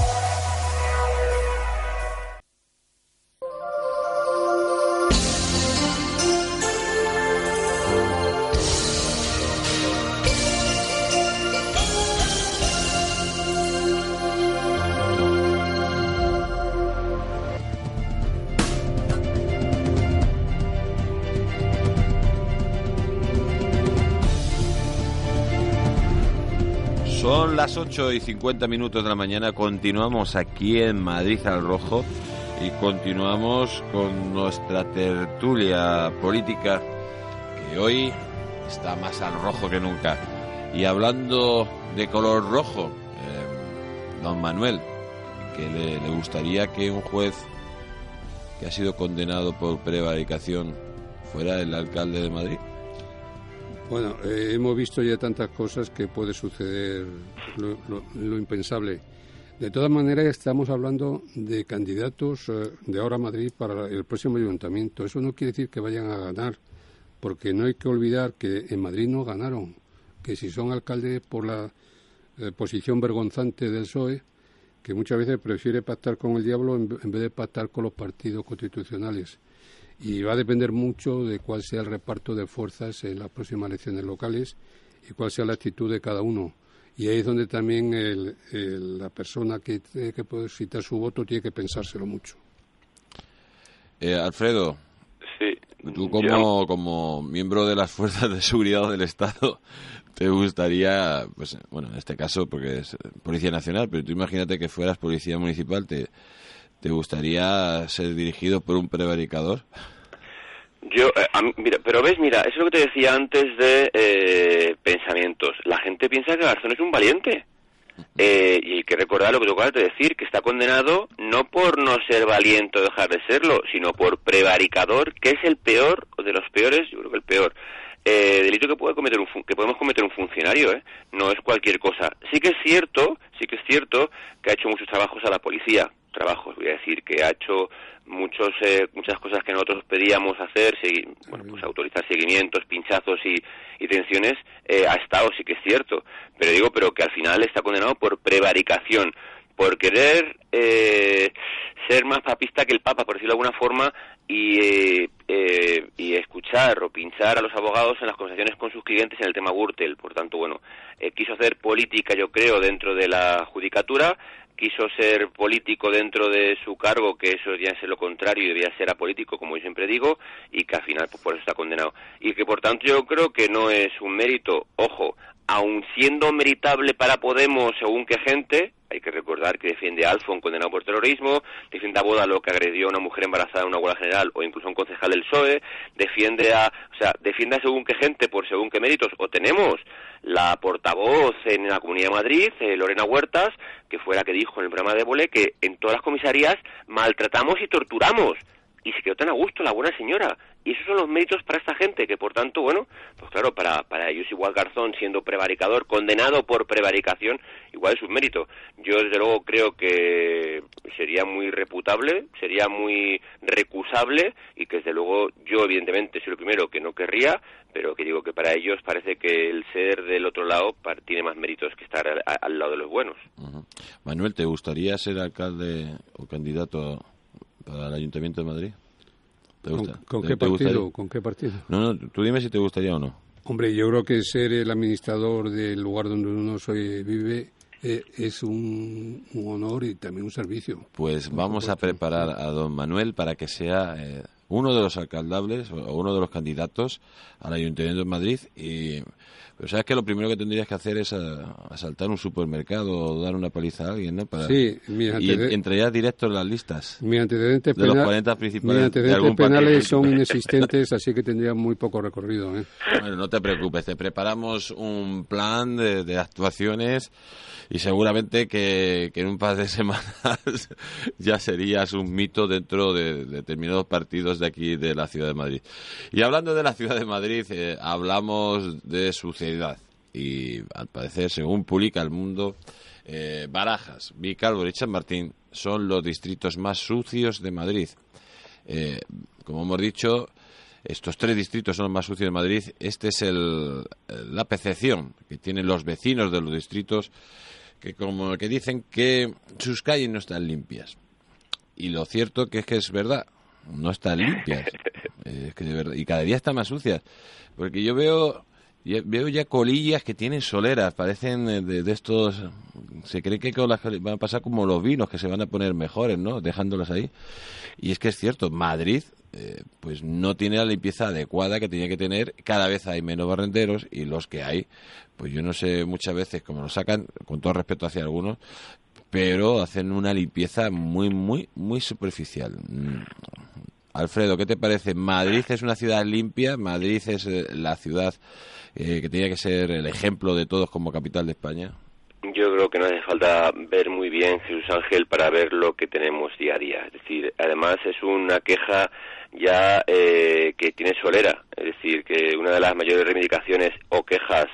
8 y 50 minutos de la mañana, continuamos aquí en Madrid al Rojo y continuamos con nuestra tertulia política que hoy está más al rojo que nunca. Y hablando de color rojo, eh, don Manuel, que le, le gustaría que un juez que ha sido condenado por prevaricación fuera el alcalde de Madrid. Bueno, eh, hemos visto ya tantas cosas que puede suceder lo, impensable. De todas maneras, estamos hablando de candidatos eh, de ahora a Madrid para el próximo ayuntamiento. Eso no quiere decir que vayan a ganar, porque no hay que olvidar que en Madrid no ganaron, que si son alcaldes por la eh, posición vergonzante del PSOE, que muchas veces prefiere pactar con el diablo en vez de pactar con los partidos constitucionales. Y va a depender mucho de cuál sea el reparto de fuerzas en las próximas elecciones locales y cuál sea la actitud de cada uno. Y ahí es donde también el- el- la persona que tiene que depositar su voto tiene que pensárselo mucho. Eh, Alfredo, Sí. tú como, como miembro de las fuerzas de seguridad del Estado, te gustaría, pues bueno, en este caso porque es Policía Nacional, pero tú imagínate que fueras Policía Municipal, ¿te, te gustaría ser dirigido por un prevaricador? Yo, eh, a mira, pero ves, mira, eso es lo que te decía antes de eh, pensamientos. La gente piensa que Garzón es un valiente. Eh, y hay que recordar lo que tú acabas de decir, que está condenado no por no ser valiente o dejar de serlo, sino por prevaricador, que es el peor, o de los peores, yo creo que el peor, eh, delito que puede cometer un que podemos cometer un funcionario, ¿eh? No es cualquier cosa. Sí que es cierto, sí que es cierto que ha hecho muchos trabajos a la policía, trabajos, voy a decir, que ha hecho muchos eh, muchas cosas que nosotros pedíamos hacer, segui- bueno, pues autorizar seguimientos, pinchazos y, y detenciones, eh, ha estado, sí que es cierto. Pero digo, pero que al final está condenado por prevaricación, por querer eh, ser más papista que el Papa, por decirlo de alguna forma, y, eh, eh, y escuchar o pinchar a los abogados en las conversaciones con sus clientes en el tema Gürtel. Por tanto, bueno, eh, quiso hacer política, yo creo, dentro de la judicatura, quiso ser político dentro de su cargo, que eso ya es lo contrario y debía ser apolítico, como yo siempre digo, y que al final pues, por eso está condenado. Y que por tanto yo creo que no es un mérito, ojo, aun siendo meritable para Podemos según qué gente, hay que recordar que defiende a Alfon condenado por terrorismo, defiende a Boda lo que agredió a una mujer embarazada en una huelga general o incluso a un concejal del PSOE, defiende a, o sea, defiende según qué gente por según qué méritos. O tenemos la portavoz en la Comunidad de Madrid, eh, Lorena Huertas, que fue la que dijo en el programa de Bolé que en todas las comisarías maltratamos y torturamos y se quedó tan a gusto la buena señora. Y esos son los méritos para esta gente, que por tanto, bueno, pues claro, para, para ellos igual Garzón, siendo prevaricador, condenado por prevaricación, igual es un mérito. Yo desde luego creo que sería muy reputable, sería muy recusable y que desde luego yo evidentemente soy lo primero que no querría, pero que digo que para ellos parece que el ser del otro lado tiene más méritos que estar al, lado de los buenos. Manuel, ¿te gustaría ser alcalde o candidato para el Ayuntamiento de Madrid? ¿Te ¿Con, gusta? con ¿Te- qué te gustaría? partido? ¿Con qué partido? No, no, tú dime si te gustaría o no. Hombre, yo creo que ser el administrador del lugar donde uno soy, vive eh, es un, un honor y también un servicio. Pues vamos a preparar a don Manuel para que sea eh, uno de los alcaldables o uno de los candidatos al Ayuntamiento de Madrid. Y, pero sabes que lo primero que tendrías que hacer es a- asaltar un supermercado o dar una paliza a alguien, ¿no? Para, Sí, y entrarías directo en las listas. Mis antecedentes, De los penal- 40 principales mis de antecedentes penales son inexistentes, así que tendría muy poco recorrido. ¿eh? Bueno, no te preocupes, te preparamos un plan de, de actuaciones y seguramente que, que en un par de semanas ya serías un mito dentro de, determinados partidos de aquí de la ciudad de Madrid. Y hablando de la ciudad de Madrid, eh, hablamos de suciedad y al parecer, según publica El Mundo, eh, Barajas, Vicálvaro y San Martín son los distritos más sucios de Madrid. Eh, como hemos dicho, estos tres distritos son los más sucios de Madrid. Este es el, la percepción que tienen los vecinos de los distritos, que como que dicen que sus calles no están limpias. Y lo cierto que es que es verdad, no están limpias. Eh, es que de verdad- y cada día están más sucias. Porque yo veo ya- veo ya colillas que tienen soleras, parecen eh, de, de estos... Se cree que con las van a pasar como los vinos, que se van a poner mejores, ¿no? Dejándolas ahí. Y es que es cierto, Madrid eh, pues no tiene la limpieza adecuada que tenía que tener. Cada vez hay menos barrenderos y los que hay, pues yo no sé muchas veces cómo lo sacan, con todo respeto hacia algunos, pero hacen una limpieza muy, muy, muy superficial. Mm. Alfredo, ¿qué te parece? ¿Madrid es una ciudad limpia? ¿Madrid es eh, la ciudad eh, que tenía que ser el ejemplo de todos como capital de España? Yo creo que no hace falta ver muy bien Jesús Ángel para ver lo que tenemos día a día. Es decir, además es una queja ya eh, que tiene solera. Es decir, que una de las mayores reivindicaciones o quejas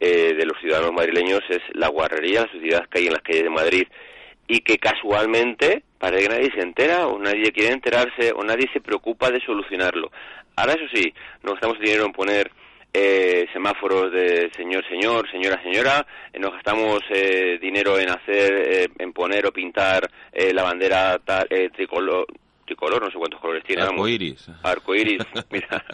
eh, de los ciudadanos madrileños es la guarrería, la suciedad que hay en las calles de Madrid y que casualmente parece que nadie se entera o nadie quiere enterarse o nadie se preocupa de solucionarlo. Ahora, eso sí, no gastamos dinero en poner eh, semáforos de señor, señor, señora, señora, eh, nos gastamos eh, dinero en hacer, eh, en poner o pintar eh, la bandera tal, eh, tricolor, tricolor, no sé cuántos colores tiene. Arcoiris. Arcoiris, mira,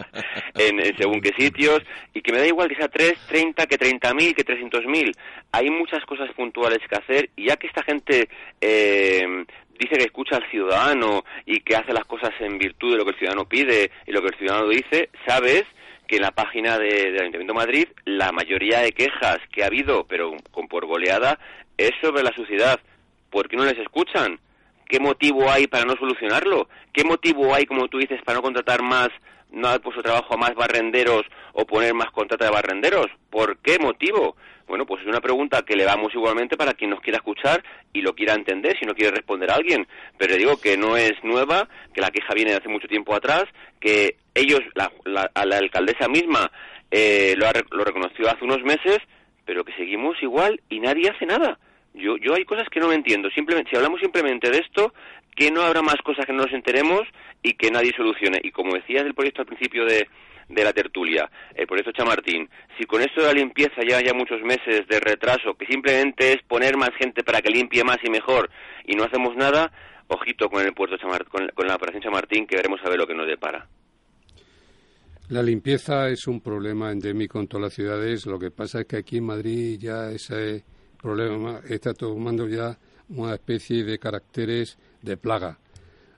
en, en según qué sitios, y que me da igual que sea 3, 30, que 30.000, que 300.000. Hay muchas cosas puntuales que hacer, y ya que esta gente eh, dice que escucha al ciudadano y que hace las cosas en virtud de lo que el ciudadano pide y lo que el ciudadano dice, sabes que en la página de- del Ayuntamiento de Madrid la mayoría de quejas que ha habido, pero con por goleada, es sobre la suciedad. ¿Por qué no les escuchan? ¿Qué motivo hay para no solucionarlo? ¿Qué motivo hay, como tú dices, para no contratar más, no dar puesto trabajo a más barrenderos o poner más contrata de barrenderos? ¿Por qué motivo? Bueno, pues es una pregunta que le damos igualmente para quien nos quiera escuchar y lo quiera entender, si no quiere responder a alguien. Pero digo que no es nueva, que la queja viene de hace mucho tiempo atrás, que ellos, la, la- a la alcaldesa misma, eh, lo, ha lo reconoció hace unos meses, pero que seguimos igual y nadie hace nada. Yo, yo hay cosas que no me entiendo. Simplemente, si hablamos simplemente de esto, que no habrá más cosas que no nos enteremos y que nadie solucione. Y como decías del proyecto al principio de, de la tertulia, el proyecto Chamartín, si con esto de la limpieza ya haya muchos meses de retraso, que simplemente es poner más gente para que limpie más y mejor, y no hacemos nada, ojito con el puerto Chamar- con, con la operación Chamartín, que veremos a ver lo que nos depara. La limpieza es un problema endémico en todas las ciudades. Lo que pasa es que aquí en Madrid ya ese problema está tomando ya una especie de caracteres de plaga.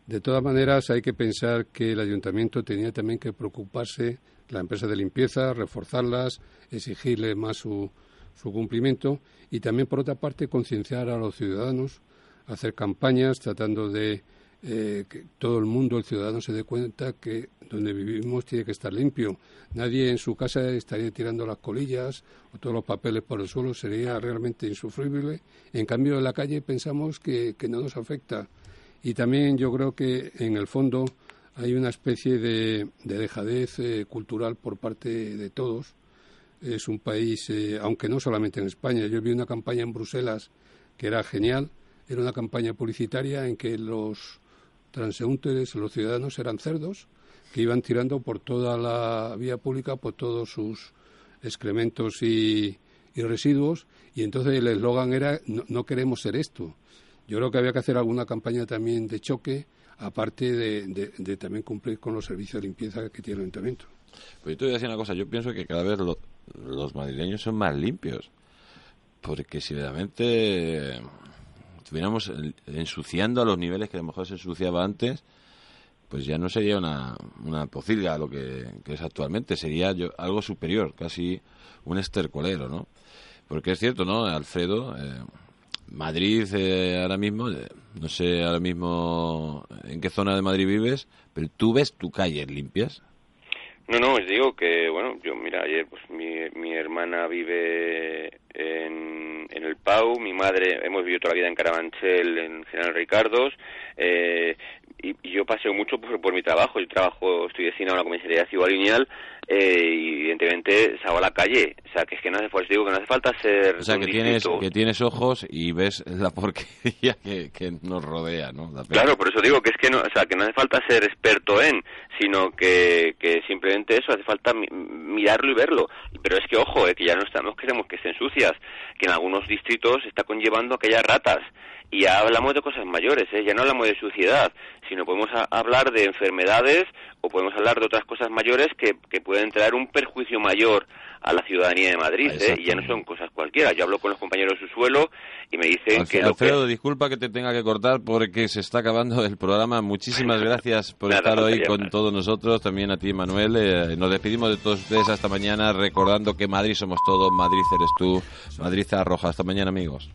De todas maneras, hay que pensar que el ayuntamiento tenía también que preocuparse, la empresa de limpieza, reforzarlas, exigirle más su, su cumplimiento y también, por otra parte, concienciar a los ciudadanos, hacer campañas tratando de eh, que todo el mundo, el ciudadano, se dé cuenta que donde vivimos tiene que estar limpio. Nadie en su casa estaría tirando las colillas o todos los papeles por el suelo, sería realmente insufrible. En cambio, en la calle pensamos que, que no nos afecta. Y también yo creo que en el fondo hay una especie de, de dejadez eh, cultural por parte de todos. Es un país, eh, aunque no solamente en España, yo vi una campaña en Bruselas que era genial, era una campaña publicitaria en que los transeúntes, los ciudadanos eran cerdos que iban tirando por toda la vía pública, por todos sus excrementos y, residuos, y entonces el eslogan era no, no queremos ser esto. Yo creo que había que hacer alguna campaña también de choque, aparte de, de, de también cumplir con los servicios de limpieza que tiene el ayuntamiento. Pues yo te voy a decir una cosa, yo pienso que cada vez lo- los madrileños son más limpios. Porque si realmente estuviéramos ensuciando a los niveles que a lo mejor se ensuciaba antes, pues ya no sería una, una pocilga lo que, que es actualmente, sería yo, algo superior, casi un estercolero, ¿no? Porque es cierto, ¿no, Alfredo? Eh, Madrid eh, ahora mismo, eh, no sé ahora mismo en qué zona de Madrid vives, pero tú ves tu calles limpias. No, no, os digo que, bueno, yo, mira, ayer pues mi, mi hermana vive en, en el Pau, mi madre, hemos vivido toda la vida en Carabanchel, en General Ricardos, eh, y, yo paseo mucho por, por mi trabajo, yo trabajo, estoy destinado a una comisaría Ciudad Lineal, eh, y evidentemente salgo a la calle, o sea, que es que no hace, pues digo que no hace falta ser O sea, que tienes, que tienes ojos y ves la porquería que, que nos rodea, ¿no? Claro, por eso digo que es que no, o sea, que no hace falta ser experto en, sino que, que simplemente eso, hace falta mi- mirarlo y verlo. Pero es que, ojo, eh, que ya no estamos, queremos que estén sucias, que en algunos distritos está conllevando aquellas ratas. Y ya hablamos de cosas mayores, ¿eh? ya no hablamos de suciedad, sino podemos hablar de enfermedades o podemos hablar de otras cosas mayores que, que pueden traer un perjuicio mayor a la ciudadanía de Madrid, ¿eh? y ya no son cosas cualquiera. Yo hablo con los compañeros de su suelo y me dicen que lo que... Alfredo, disculpa que te tenga que cortar porque se está acabando el programa. Muchísimas gracias por Nada, estar hoy con todos nosotros, también a ti, Manuel. Eh, nos despedimos de todos ustedes hasta mañana, recordando que Madrid somos todos, Madrid eres tú, Madrid roja. Hasta mañana, amigos.